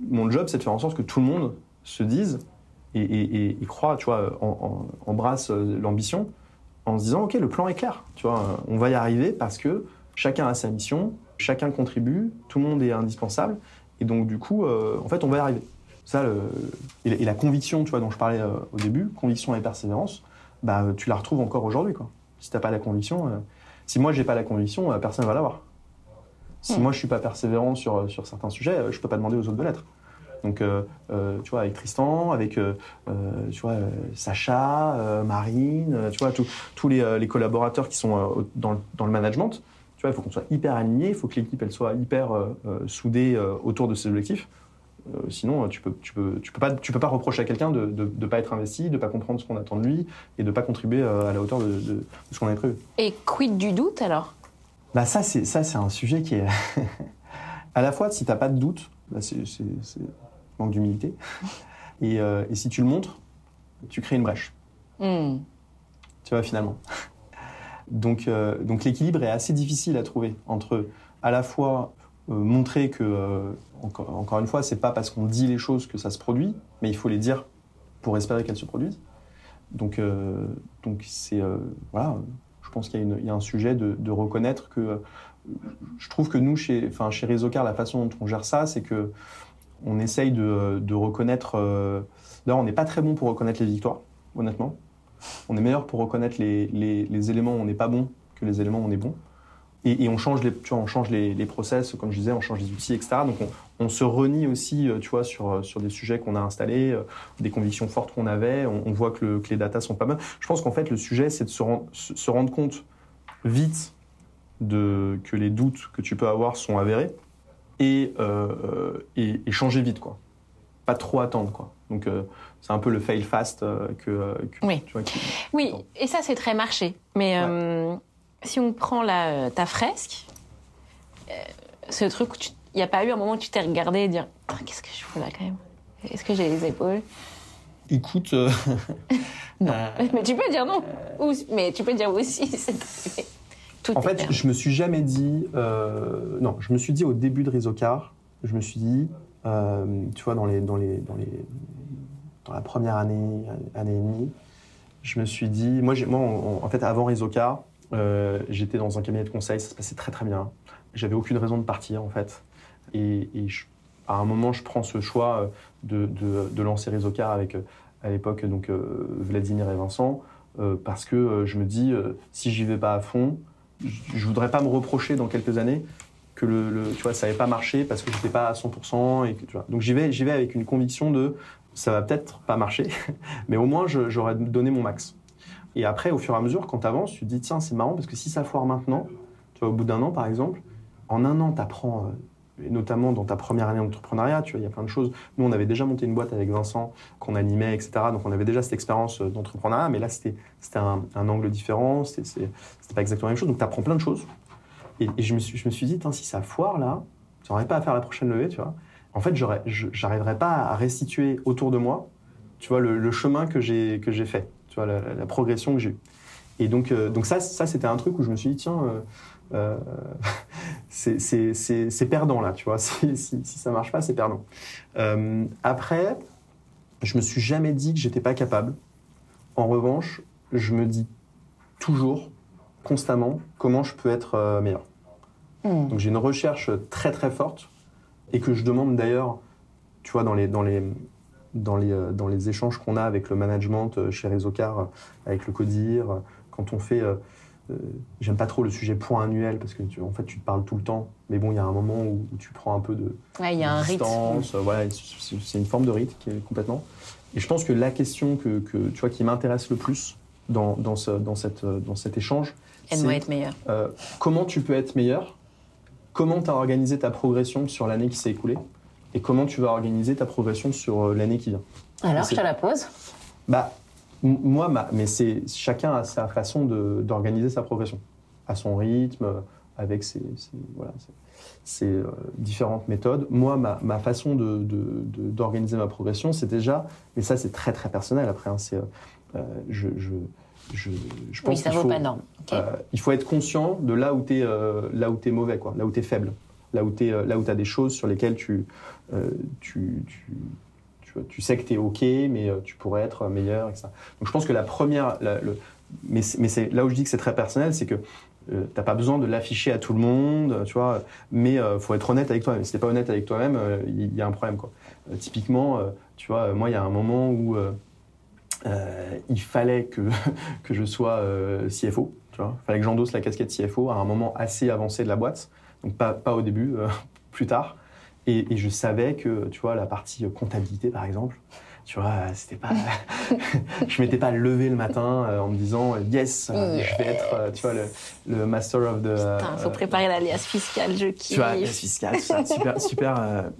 Mon job, c'est de faire en sorte que tout le monde se dise et, croit, tu vois, embrasse euh, l'ambition en se disant, OK, le plan est clair, tu vois, on va y arriver parce que chacun a sa mission, chacun contribue, tout le monde est indispensable, et donc du coup, euh, en fait, on va y arriver. Ça, et, la- conviction, tu vois, dont je parlais euh, au début, conviction et persévérance, bah, tu la retrouves encore aujourd'hui, quoi. Si t'as pas la conviction, si moi j'ai pas la conviction, personne va l'avoir. Si Hmm. moi je suis pas persévérant sur, sur certains sujets, euh, je peux pas demander aux autres de l'être. Donc, euh, euh, tu vois, avec Tristan, avec euh, euh, tu vois, euh, Sacha, euh, Marine, euh, tu vois, tous- tous les, euh, les collaborateurs qui sont euh, dans, le, dans le management, tu vois, il faut qu'on soit hyper aligné, il faut que l'équipe elle soit hyper euh, euh, soudée euh, autour de ses objectifs. Euh, sinon, euh, tu peux, tu peux, tu peux pas, tu peux pas reprocher à quelqu'un de, de, de pas être investi, de pas comprendre ce qu'on attend de lui et de pas contribuer euh, à la hauteur de, de- de ce qu'on avait prévu. Et quid du doute alors? Bah ça, c'est ça, c'est un sujet qui est à la fois si t'as pas de doute, bah, c'est manque d'humilité, et, euh, et si tu le montres, tu crées une brèche. Hmm. Tu vois finalement. Donc, euh, donc l'équilibre est assez difficile à trouver entre à la fois euh, montrer que encore, encore une fois, c'est pas parce qu'on dit les choses que ça se produit, mais il faut les dire pour espérer qu'elles se produisent. Donc, donc c'est voilà, pense qu'il y, a un sujet de, reconnaître que je trouve que nous chez, enfin chez la façon dont on gère ça, c'est que on essaye de, reconnaître. euh, D'ailleurs, on n'est pas très bon pour reconnaître les victoires, honnêtement. On est meilleur pour reconnaître les, les, les éléments où on n'est pas bon que les éléments où on est bon. Et, et on change les, tu vois, on change les, les process, comme je disais, on change les outils, etc. Donc on, on se renie aussi, euh, tu vois, sur, sur des sujets qu'on a installés, euh, des convictions fortes qu'on avait. On, on voit que, le- que les datas sont pas bonnes. Je pense qu'en fait, le sujet, c'est de se, rend- se rendre compte vite de, que les doutes que tu peux avoir sont avérés et, euh, et, et changer vite, quoi. Pas trop attendre, quoi. Donc euh, c'est un peu le fail fast euh, que, euh, que- Oui. tu vois, qui- Oui, et ça c'est très marché. Mais euh, si on prend la, euh, ta fresque, euh, ce truc, il n'y a pas eu un moment où tu t'es regardé et dire qu'est-ce que je fous là quand même? Est-ce que j'ai les épaules? Écoute, euh, Non. euh, Mais tu peux dire non. Ou- mais tu peux dire aussi. Tout En fait, permis. je me suis jamais dit. non, je me suis dit au début de Rizocar, je me suis dit, tu vois, dans les, dans les, dans les, dans la première année, année et demie, je me suis dit, moi, moi, en, en fait, avant Rizocar, euh, j'étais dans un cabinet de conseil, ça se passait très très bien. J'avais aucune raison de partir, en fait. Et, à un moment, je prends ce choix euh, de, de, de lancer Rizocar avec, euh, à l'époque, donc Vladimir et Vincent, parce que je me dis, si j'y vais pas à fond, je voudrais pas me reprocher dans quelques années que tu vois ça n'avait pas marché parce que j'étais pas à 100% et que tu vois. Donc j'y vais j'y vais avec une conviction de ça va peut-être pas marcher mais au moins j'aurais donné mon max. Et après au fur et à mesure quand tu avances, tu te dis tiens, c'est marrant parce que si ça foire maintenant, tu vois au bout d'un an par exemple, en un an tu apprends et notamment dans ta première année d'entrepreneuriat, tu vois, il y a plein de choses. Nous, on avait déjà monté une boîte avec Vincent qu'on animait, etc. Donc, on avait déjà cette expérience euh, d'entrepreneuriat, mais là, c'était un, un angle différent, c'était pas exactement la même chose. Donc, tu apprends plein de choses. Et, je, me suis, je me suis dit, si ça foire là, j'aurais pas à faire la prochaine levée, tu vois. En fait, j'arriverais pas à restituer autour de moi, tu vois, le, le chemin que j'ai fait, tu vois, la, progression que j'ai eue. Et donc, euh, donc ça, ça c'était un truc où je me suis dit, tiens, euh, euh, c'est- c'est c'est- c'est perdant là, tu vois. Si, si, si ça marche pas, c'est perdant. Euh, après, je me suis jamais dit que j'étais pas capable. En revanche, je me dis toujours, constamment, comment je peux être meilleur. Hmm. Donc j'ai une recherche très très forte et que je demande d'ailleurs, tu vois, dans les, dans les, dans les, euh, dans les échanges qu'on a avec le management euh, chez Résocar, euh, avec le CODIR, quand on fait. euh, J'aime pas trop le sujet point annuel parce que tu, en fait tu te parles tout le temps, mais bon, il y a un moment où, où tu prends un peu de, Ouais, y a un distance, euh, voilà, c'est c'est une forme de rythme qui est complètement. Et je pense que la question que, que, tu vois, qui m'intéresse le plus dans, dans, ce, dans, cette, dans cet échange. Être meilleur. Euh, comment tu peux être meilleur? Comment tu as organisé ta progression sur l'année qui s'est écoulée? Et comment tu vas organiser ta progression sur euh, l'année qui vient? Alors, je te la pose. Bah, moi, mais c'est chacun a sa façon d'organiser sa progression, à son rythme, avec ses, voilà, euh, différentes méthodes. Moi, ma, ma façon d'organiser de, ma progression, c'est déjà, mais ça c'est très très personnel après, hein, c'est, je, je je, je pense oui, ça vaut faut, pas norme. Euh, il faut être conscient de là où tu es, euh, es mauvais, quoi, là où tu es faible, là où tu euh, as des choses sur lesquelles tu, tu, tu, tu, sais que tu es OK, mais tu pourrais être meilleur. Et ça. Donc je pense que la première. le, mais c'est là où je dis que c'est très personnel, c'est que tu n'as pas besoin de l'afficher à tout le monde, tu vois, mais il faut être honnête avec toi-même. Si tu pas honnête avec toi-même, il y, a un problème. Quoi. typiquement, tu vois, moi, il y a un moment où euh, il fallait que, que je sois euh, CFO, tu vois. Il fallait que j'endosse la casquette CFO à un moment assez avancé de la boîte, donc pas, pas au début, euh, plus tard. Et, et, je savais que, tu vois, la partie comptabilité, par exemple, tu vois, c'était pas, je m'étais pas levé le matin en me disant yes, je vais être, tu vois, le, le master of the. Putain, faut préparer l'alias fiscal, je kiffe. Tu vois, l'alias fiscal, super, super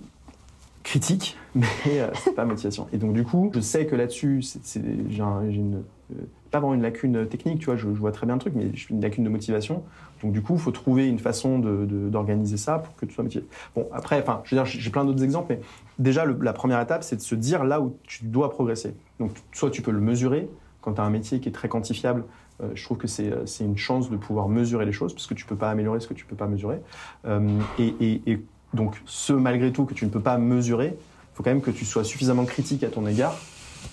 critique, mais euh, c'est pas motivation. Et donc du coup, je sais que là-dessus, j'ai une euh, pas vraiment une lacune technique, tu vois, je, vois très bien le truc, mais j'ai une lacune de motivation. Donc du coup, il faut trouver une façon d'organiser de, ça pour que tu sois motivé. Bon, après, enfin, je veux dire, j'ai plein d'autres exemples, mais déjà, la première étape, c'est de se dire là où tu dois progresser. Donc soit tu peux le mesurer, quand tu as un métier qui est très quantifiable, euh, je trouve que c'est une chance de pouvoir mesurer les choses, parce que tu peux pas améliorer ce que tu peux pas mesurer. et, et donc, ce malgré tout que tu ne peux pas mesurer, il faut quand même que tu sois suffisamment critique à ton égard.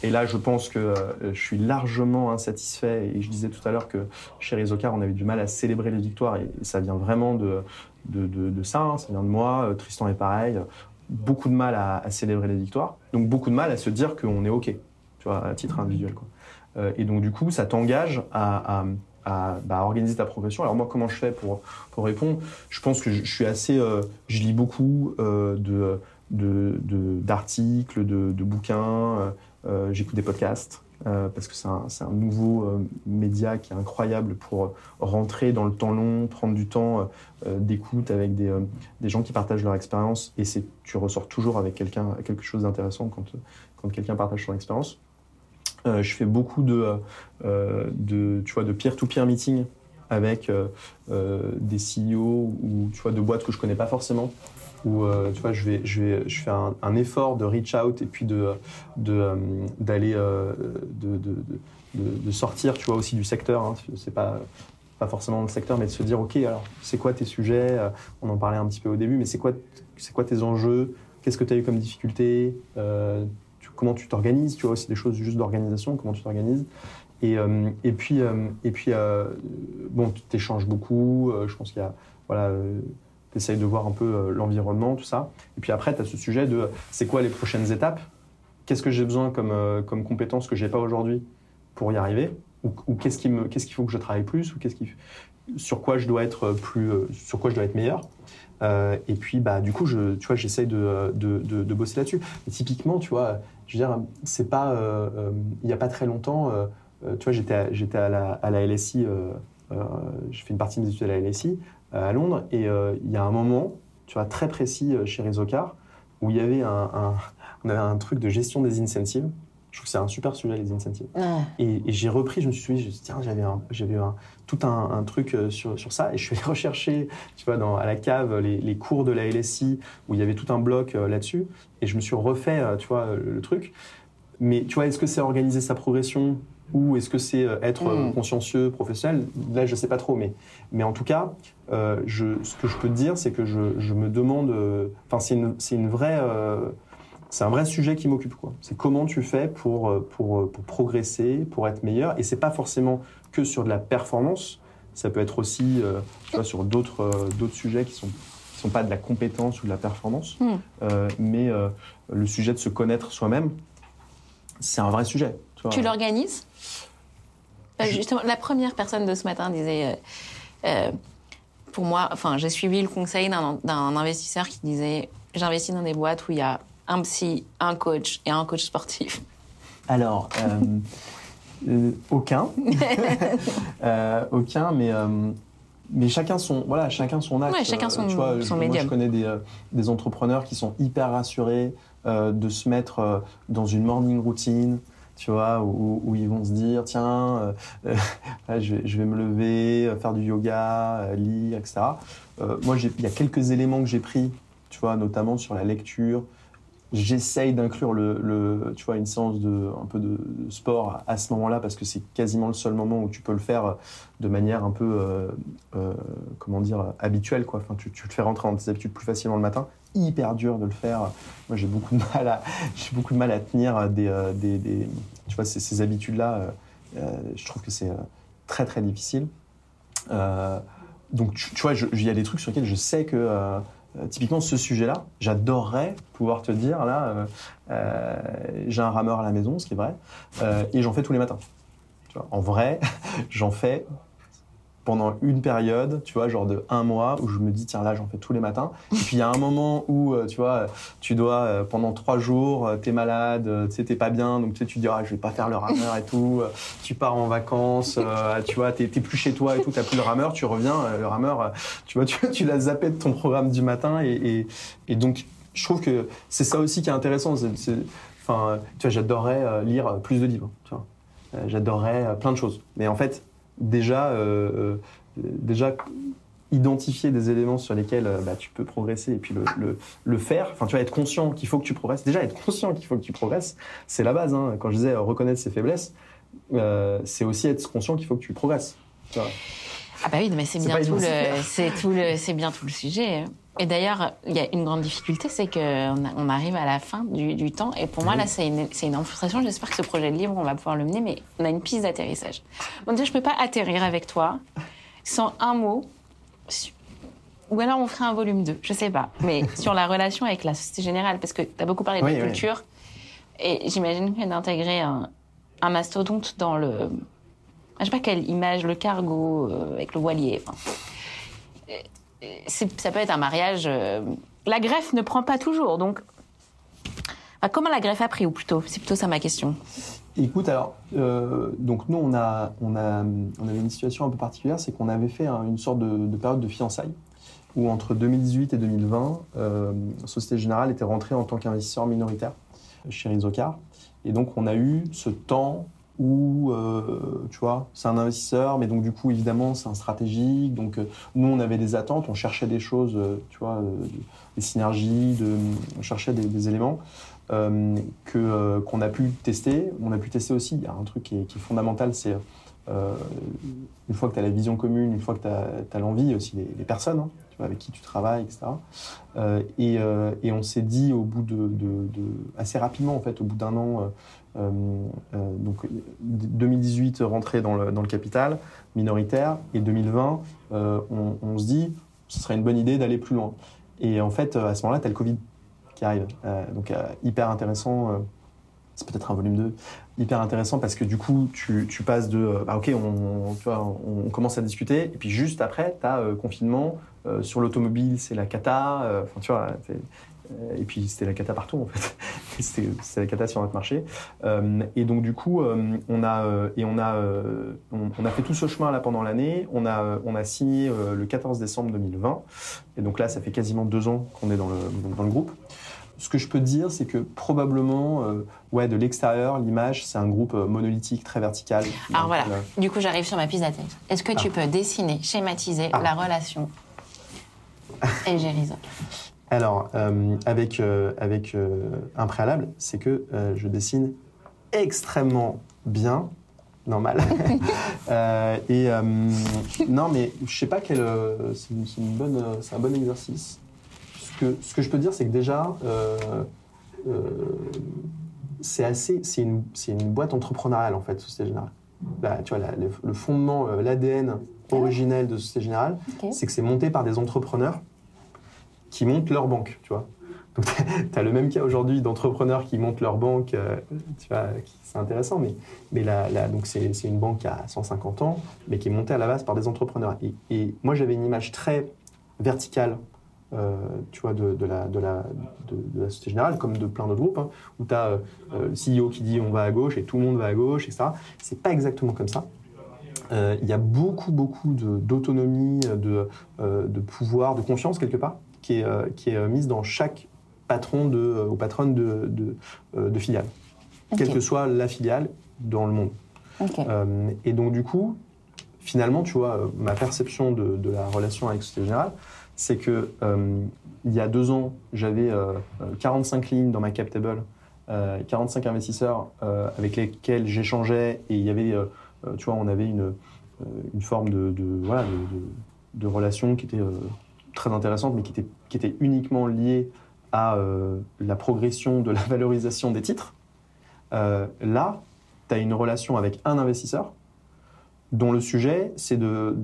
Et là, je pense que euh, je suis largement insatisfait. Et je disais tout à l'heure que chez Rizokar, on avait du mal à célébrer les victoires. Et, ça vient vraiment de, de, de, ça. Hein. ça vient de moi. Euh, Tristan est pareil. Beaucoup de mal à, célébrer les victoires. Donc, beaucoup de mal à se dire qu'on est OK, tu vois, à titre individuel. Euh, et donc, du coup, ça t'engage à, bah, à, organiser ta progression. Alors moi, comment je fais pour, pour répondre? Je pense que je, suis assez... Je lis beaucoup euh, d'articles, de, de, bouquins, j'écoute des podcasts, parce que c'est un, nouveau média qui est incroyable pour rentrer dans le temps long, prendre du temps d'écoute avec des, gens qui partagent leur expérience, et tu ressors toujours avec quelque chose d'intéressant quand, quelqu'un partage son expérience. Euh, je fais beaucoup de, euh, de, tu vois, de peer-to-peer meeting avec euh, des CEO ou tu vois, de boîtes que je connais pas forcément où tu vois, je, vais, je, vais, je fais un, effort de reach out et puis de, d'aller de, de, de, sortir tu vois, aussi du secteur. Hein. C'est pas, pas forcément le secteur, mais de se dire, OK, alors, c'est quoi tes sujets On en parlait un petit peu au début, mais c'est quoi, c'est quoi tes enjeux Qu'est-ce que tu as eu comme difficulté comment tu t'organises, tu vois aussi des choses juste d'organisation, comment tu t'organises. Et, euh, et puis, euh, et puis euh, bon, tu t'échanges beaucoup, je pense qu'il y a, voilà, tu essayes de voir un peu l'environnement, tout ça. Et puis après, tu as ce sujet de c'est quoi les prochaines étapes? Qu'est-ce que j'ai besoin comme, comme compétence que j'ai pas aujourd'hui pour y arriver? Ou, qu'est-ce qu'il qu'est-ce qu'il faut que je travaille plus? Ou qu'est-ce qui, sur quoi je dois être plus, sur quoi je dois être meilleur? Euh, et puis, bah, du coup, tu vois, j'essaye de, bosser là-dessus. typiquement, tu vois, je veux dire, c'est pas, euh, euh il n'y a pas très longtemps, euh, euh, tu vois, j'étais à, à la LSI, j'ai fait une partie de mes études à la LSI à Londres, et il y a un moment, tu vois, très précis chez Rizokar, où il y avait un, un, on avait un truc de gestion des incentives. Je trouve que c'est un super sujet, les incentives. Et, et j'ai repris, je me suis dit, tiens, j'avais, j'avais un, tout un, un truc euh, sur, sur, ça, et je suis allé rechercher, tu vois, dans, à la cave, les, les, cours de la LSI, où il y avait tout un bloc euh, là-dessus, et je me suis refait, euh, tu vois, le, truc. Mais tu vois, est-ce que c'est organiser sa progression? Ou est-ce que c'est être mm. consciencieux, professionnel? Là, je sais pas trop, mais, mais en tout cas, euh, je, ce que je peux te dire, c'est que je, je, me demande, enfin, c'est une, une vraie c'est un vrai sujet qui m'occupe. quoi. C'est comment tu fais pour, euh, pour, euh, pour progresser, pour être meilleur. Et c'est pas forcément que sur de la performance. Ça peut être aussi euh, tu vois, sur d'autres d'autres sujets qui sont qui sont pas de la compétence ou de la performance, hmm. mais le sujet de se connaître soi-même, c'est un vrai sujet. Tu, tu l'organises Justement, la première personne de ce matin disait pour moi, enfin, j'ai suivi le conseil d'un investisseur qui disait j'investis dans des boîtes où il y a un psy, un coach et un coach sportif Alors, euh, Euh, aucun. Euh, aucun, mais, euh, mais chacun son, voilà, chacun son axe. Ouais, chacun son- Tu vois, son moi, médium. je connais des, euh, des entrepreneurs qui sont hyper rassurés euh, de se mettre euh, dans une morning routine. Tu vois, où, ils vont se dire, tiens, euh, euh, je, vais, je vais me lever, euh, faire du yoga, lire, etc. Moi, il y a quelques éléments que j'ai pris, tu vois, notamment sur la lecture, J'essaye d'inclure le, tu vois, une séance de, un peu de, sport à, ce moment-là parce que c'est quasiment le seul moment où tu peux le faire de manière un peu, euh, euh, comment dire, habituelle. Quoi. Enfin, tu, tu le fais rentrer dans tes habitudes plus facilement le matin. Hyper dur de le faire. Moi, j'ai beaucoup de mal à, j'ai beaucoup de mal à tenir des, euh, des, tu vois, ces, habitudes-là. je trouve que c'est très très difficile. Donc, tu, vois, il y a des trucs sur lesquels je sais que euh, typiquement, ce sujet-là, j'adorerais pouvoir te dire, là, euh, euh, j'ai un rameur à la maison, ce qui est vrai, et j'en fais tous les matins. En vrai, j'en fais pendant une période, tu vois, genre de un mois, où je me dis, tiens, là, j'en fais tous les matins. Et puis, il y a un moment où, euh, tu vois, tu dois, euh, pendant trois jours, euh, t'es malade, tu sais, t'es pas bien, donc tu te dis, ah, je vais pas faire le rameur et tout. Tu pars en vacances, tu vois, t'es plus chez toi et tout, t'as plus le rameur, tu reviens, le rameur, tu vois, tu, tu l'as zappé de ton programme du matin. Et, et, donc, je trouve que c'est ça aussi qui est intéressant. Enfin, tu vois, j'adorerais lire plus de livres, tu vois. J'adorerais plein de choses. Mais en fait, déjà, euh, euh, déjà identifier des éléments sur lesquels euh, bah, tu peux progresser et puis le, le, le faire, enfin tu vas être conscient qu'il faut que tu progresses. Déjà être conscient qu'il faut que tu progresses, c'est la base. hein. Quand je disais euh, reconnaître ses faiblesses, euh, c'est aussi être conscient qu'il faut que tu progresses. Tu vois. Ah bah oui, mais c'est bien tout le, c'est tout le, c'est bien tout le sujet. Et d'ailleurs, il y a une grande difficulté, c'est que on, a- on arrive à la fin du, du temps. Et pour moi, Oui. là, c'est une, c'est une frustration. J'espère que ce projet de livre, on va pouvoir le mener, mais on a une piste d'atterrissage. Bon, déjà, je peux pas atterrir avec toi sans un mot. Ou alors on ferait un volume 2, je sais pas. Mais sur la relation avec la société générale, parce que tu as beaucoup parlé de Oui, culture. Et j'imagine que d'intégrer un, un mastodonte dans le. Je sais pas quelle image, le cargo euh, avec le voilier. enfin, ça peut être un mariage. euh, la greffe ne prend pas toujours, donc. Comment la greffe a pris, ou plutôt C'est plutôt ça ma question. Écoute, alors, euh, donc nous, on, a, on, a, on avait une situation un peu particulière, c'est qu'on avait fait un- une sorte de, de période de fiançailles, où entre 2018 et 2020, euh, Société Générale était rentrée en tant qu'investisseur minoritaire chez Rizocar. Et donc, on a eu ce temps où, euh, tu vois, c'est un investisseur, mais donc du coup, évidemment, c'est un stratégique. Donc, euh, nous, on avait des attentes, on cherchait des choses, euh, tu vois, des synergies, on cherchait des, éléments que, qu'on a pu tester. On a pu tester aussi, il y a un truc qui est, fondamental, c'est une fois que tu as la vision commune, une fois que tu as, l'envie, aussi les, personnes hein, tu vois, avec qui tu travailles, etc. Et, et on s'est dit au bout de, assez rapidement, en fait, au bout d'un an, donc 2018 rentré dans le, capital minoritaire et 2020, euh, on, se dit ce serait une bonne idée d'aller plus loin. Et en fait, à ce moment-là, tu as le Covid qui arrive. Euh, donc euh, hyper intéressant. euh, c'est peut-être un volume 2, hyper intéressant parce que du coup, tu, passes de, euh, bah, ok, on, commence à discuter, et puis juste après, tu as confinement, euh, sur l'automobile, c'est la cata, euh, enfin, tu vois, euh, et puis c'était la cata partout en fait, c'était la cata sur notre marché. Euh, et donc du coup, euh, on a, euh, et on, a, euh, on, on a fait tout ce chemin là pendant l'année, on a, euh, on a signé euh, le 14 décembre 2020, et donc là, ça fait quasiment deux ans qu'on est dans le, dans le groupe. Ce que je peux te dire, c'est que probablement, euh, ouais, de l'extérieur, l'image, c'est un groupe euh, monolithique, très vertical. Alors voilà, euh, du coup, j'arrive sur ma piste d'atterrissage. Est-ce que tu peux dessiner, schématiser Ah. la relation Elgérisol Alors, euh, avec, euh, avec euh, un préalable, c'est que je dessine extrêmement bien, normal. Et non, mais je sais pas quel. c'est une- c'est une bonne, c'est un bon exercice. Ce que, ce que je peux dire, c'est que déjà, c'est assez, c'est une, une boîte entrepreneuriale en fait, Société Générale. Là, tu vois, la- le, le fondement, l'ADN originel de Société Générale, c'est que c'est monté par des entrepreneurs qui montent leur banque, tu vois. Donc, tu as le même cas aujourd'hui d'entrepreneurs qui montent leur banque, euh, tu vois, c'est intéressant, mais, mais là, là, donc c'est c'est une banque a 150 ans, mais qui est montée à la base par des entrepreneurs. Et, moi, j'avais une image très verticale tu vois, de, la, de, la, de, la Société Générale, comme de plein d'autres groupes, hein, où tu as le CEO qui dit on va à gauche et tout le monde va à gauche, etc. C'est pas exactement comme ça. Il y a beaucoup, beaucoup d'autonomie, de, de, pouvoir, de confiance quelque part, qui est, qui est mise dans chaque patron de, ou patronne de, de, filiale, quelle que soit la filiale dans le monde. et donc, du coup, finalement, tu vois, euh, ma perception de, la relation avec Société Générale, c'est que euh, il y a deux ans, j'avais 45 euh, lignes dans ma cap table, 45 investisseurs avec lesquels j'échangeais et il y avait, tu vois, on avait une, une forme de, de voilà, de, relation qui était très intéressante, mais qui était, qui était uniquement liée à la progression de la valorisation des titres. là, tu as une relation avec un investisseur dont le sujet, c'est de,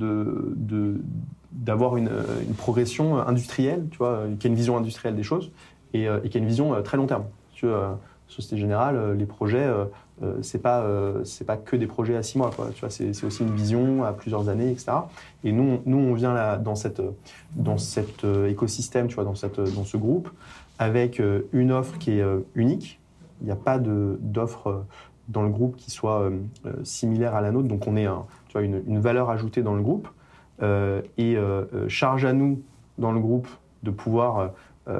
d'avoir une, progression industrielle, tu vois, qui a une vision industrielle des choses et, euh, qui a une vision euh, très long terme. Tu vois, Société Générale, les projets, ce c'est pas c'est pas que des projets à six mois. Tu vois, c'est, aussi une vision à plusieurs années, etc. Et nous, nous, on vient dans cette dans cet écosystème, tu vois, dans cette dans ce groupe, avec une offre qui est unique. Il n'y a pas de d'offre dans le groupe qui soit euh, euh, similaire à la nôtre. Donc on est tu vois, une, valeur ajoutée dans le groupe euh, et charge à nous dans le groupe de pouvoir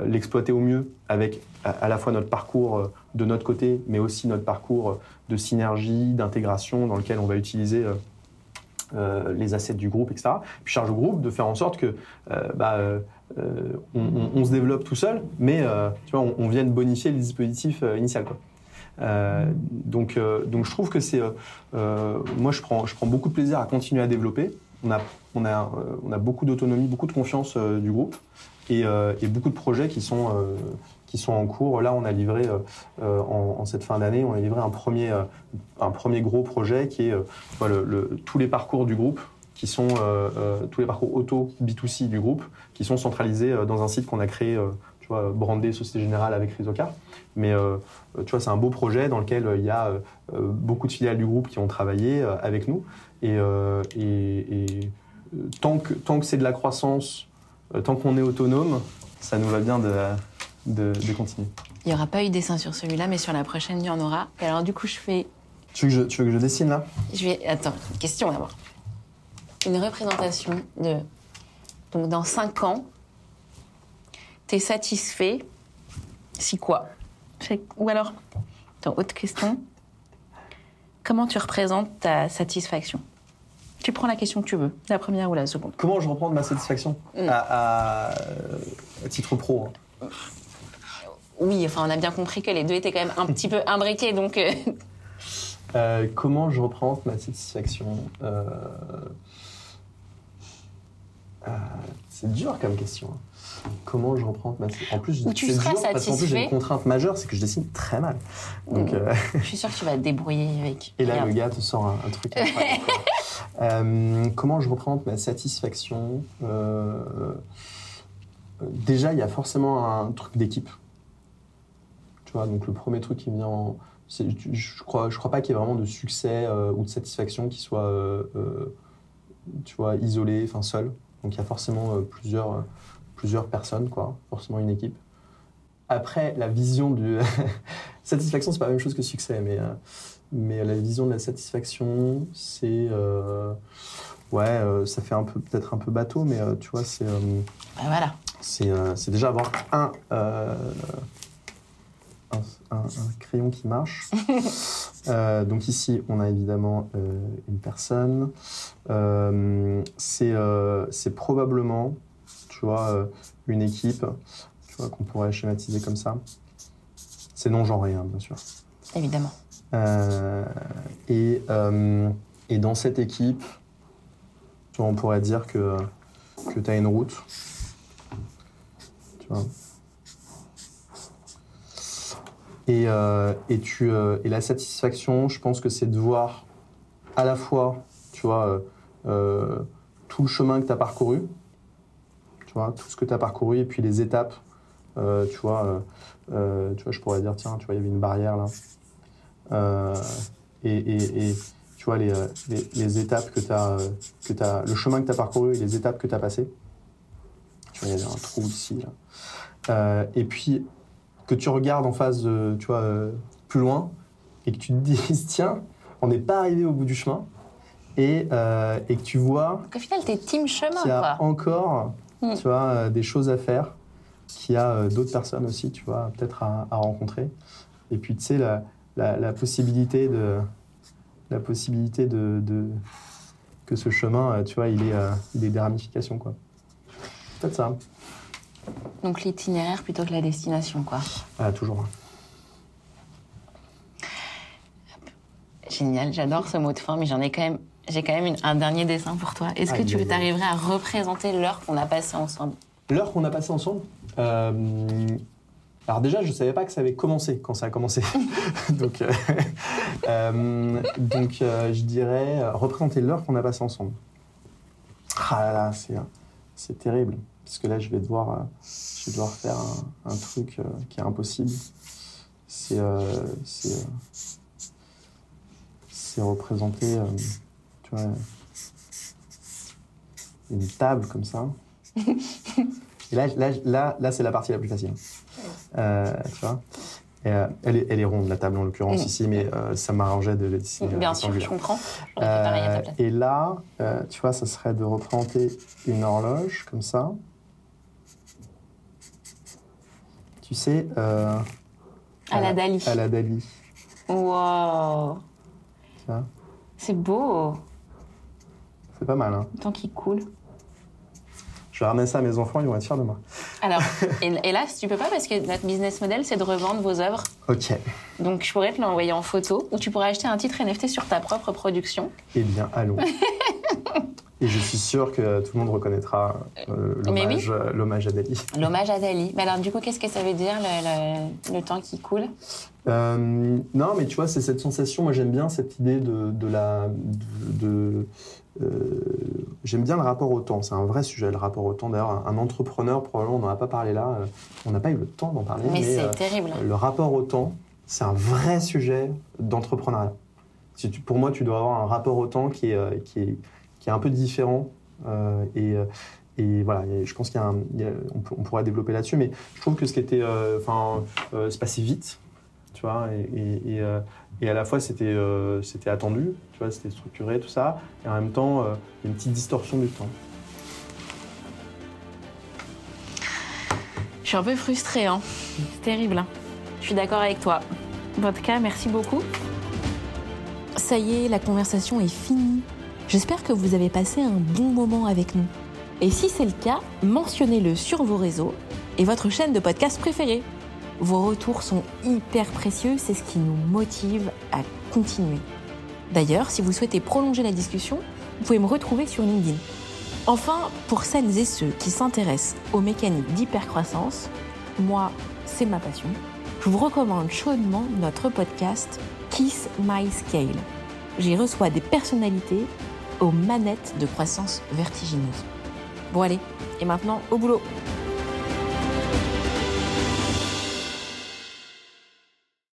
l'exploiter au mieux avec à, la fois notre parcours de notre côté, mais aussi notre parcours de synergie, d'intégration dans lequel on va utiliser les assets du groupe, etc. Puis charge au groupe de faire en sorte que bah, on, se développe tout seul, mais tu vois, on, on vienne bonifier le dispositif initial. Quoi. Euh, donc, euh, donc je trouve que c'est, euh, moi je prends, je prends beaucoup de plaisir à continuer à développer. On a, on a, on a beaucoup d'autonomie, beaucoup de confiance du groupe et, et, beaucoup de projets qui sont qui sont en cours. Là, on a livré en, cette fin d'année, on a livré un premier, un premier gros projet qui est tous les parcours du groupe, qui sont tous les parcours auto B2C du groupe, qui sont centralisés dans un site qu'on a créé tu vois, brandé Société Générale avec Rizocar. Mais euh, tu vois, c'est un beau projet dans lequel euh, il y a euh, beaucoup de filiales du groupe qui ont travaillé avec nous. Et, et, tant que, tant que c'est de la croissance, tant qu'on est autonome, ça nous va bien de, de, continuer. Il n'y aura pas eu dessin sur celui-là, mais sur la prochaine, il y en aura. Et alors, du coup, je fais. Tu veux que je, tu veux que je dessine là? Je vais. Attends, question d'abord. Une représentation de. Donc, dans 5 ans, T'es satisfait Si quoi Ou alors, autre question. Comment tu représentes ta satisfaction? Tu prends la question que tu veux, la première ou la seconde. Comment je reprends ma satisfaction? Mm. à, titre pro hein. Oui, enfin, on a bien compris que les deux étaient quand même un petit peu imbriqués, donc. Euh. Euh, comment je représente ma satisfaction? Euh, C'est dur comme question. Hein comment je reprends ma... En plus, tu seras dur, parce qu'en plus j'ai une contrainte majeure, c'est que je dessine très mal. Donc, euh, Je suis sûre que tu vas te débrouiller avec. Et là, le gars te sort un, truc. euh, comment je représente ma satisfaction euh... Déjà, il y a forcément un truc d'équipe. Tu vois, donc le premier truc qui me vient en... Je crois, je crois pas qu'il y ait vraiment de succès euh, ou de satisfaction qui soit, tu vois, isolé, enfin seul. Donc il y a forcément plusieurs plusieurs personnes, quoi, forcément une équipe. Après, la vision du. satisfaction, c'est pas la même chose que succès, mais, euh, mais la vision de la satisfaction, c'est. Euh, ouais, euh, ça fait un peu, peut-être un peu bateau, mais tu vois, c'est. Bah, voilà. C'est déjà avoir un, un, crayon qui marche. donc ici, on a évidemment une personne. c'est probablement tu vois, euh, une équipe, tu vois, qu'on pourrait schématiser comme ça. C'est non genré, hein, bien sûr. Évidemment. Euh, et, euh, et, dans cette équipe, tu vois, on pourrait dire que, que tu as une route. Tu vois. Et, et, tu, et la satisfaction, je pense que c'est de voir à la fois, tu vois, tout le chemin que tu as parcouru, tout ce que tu as parcouru et puis les étapes. Euh, tu vois, euh, euh, tu vois, je pourrais dire, tiens, tu vois, il y avait une barrière là. Et, tu vois, les, les, étapes que tu que as, le chemin que tu as parcouru et les étapes que tu as passées. Tu vois, il y avait un trou ici. Là. Euh, et puis, que tu regardes en face, tu vois, euh, plus loin, et que tu te dises, tiens, on n'est pas arrivé au bout du chemin, et, euh, et que tu vois Donc au final, t'es team chemin, qu'il y a quoi. encore, Mm. tu vois, euh, des choses à faire, qu'il y a d'autres personnes aussi, tu vois, peut-être à, à rencontrer. Et puis, tu sais, la, la, la possibilité de, la possibilité de, de- que ce chemin, tu vois, il euh, il ait des ramifications, quoi. Peut-être ça. Donc l'itinéraire plutôt que la destination, quoi. Ah, toujours. Génial, j'adore ce mot de fin, mais j'en ai quand même, j'ai quand même une- un dernier dessin pour toi. Est-ce que Aïe, tu t'arriverais à représenter l'heure qu'on a passée ensemble? L'heure qu'on a passée ensemble, euh, alors déjà, je ne savais pas que ça avait commencé quand ça a commencé. donc, euh, euh, donc euh, je dirais représenter l'heure qu'on a passée ensemble. Ah là là, c'est, c'est terrible. Parce que là, je vais devoir, euh, je vais devoir faire un, un truc euh, qui est impossible. C'est, euh, c'est, représenter, tu vois, une table comme ça. Et là, là, là, là c'est la partie la plus facile. Euh, tu vois Et, euh, elle, est, elle est ronde, la table en l'occurrence Mm. ici, mais euh, ça m'arrangeait de la dessiner. Bien sûr, je comprends. Et là, tu vois, ça serait de représenter une horloge comme ça. Tu sais, euh, À la Dali. À la Dali. Wow, tu vois? c'est beau. C'est pas mal, hein. Le temps qui coule. Je vais ramener ça à mes enfants, ils vont être fiers de moi. Alors, et, et là, si tu peux pas, parce que notre business model, c'est de revendre vos œuvres. Ok. Donc, je pourrais te l'envoyer en photo, ou tu pourrais acheter un titre NFT sur ta propre production. Eh bien, allons. Et je suis sûr que tout le monde reconnaîtra euh, l'hommage euh, l'hommage à Dali. L'hommage à Dali. Mais alors, du coup, qu'est-ce que ça veut dire, le, le- le temps qui coule? Euh, non, mais tu vois, c'est cette sensation. Moi, j'aime bien cette idée de, de la. De, de, euh, j'aime bien le rapport au temps. C'est un vrai sujet, le rapport au temps. D'ailleurs, un, entrepreneur, probablement, on n'en a pas parlé là. On n'a pas eu le temps d'en parler. Mais c'est terrible. le rapport au temps, c'est un vrai sujet d'entrepreneuriat. Si tu- pour moi, tu dois avoir un rapport au temps qui est, qui est, qui est un peu différent. euh, et, euh, et voilà, et je pense qu'il y a un- il y a- on, pourrait développer là-dessus. Mais je trouve que ce qui était. euh, Enfin, euh, c'est passé vite, tu vois. Et, et, et, euh, et à la fois, c'était euh, c'était attendu, tu vois, c'était structuré, tout ça. Et en même temps, euh, il y a une petite distorsion du temps. Je suis un peu frustrée, hein. C'est terrible. hein. Je suis d'accord avec toi. Vodka, merci beaucoup. Ça y est, la conversation est finie. J'espère que vous avez passé un bon moment avec nous. Et si c'est le cas, mentionnez-le sur vos réseaux et votre chaîne de podcast préférée. Vos retours sont hyper précieux, c'est ce qui nous motive à continuer. D'ailleurs, si vous souhaitez prolonger la discussion, vous pouvez me retrouver sur LinkedIn. Enfin, pour celles et ceux qui s'intéressent aux mécaniques d'hypercroissance, moi, c'est ma passion. Je vous recommande chaudement notre podcast Kiss My Scale. J'y reçois des personnalités aux manettes de croissance vertigineuse. Bon allez, et maintenant au boulot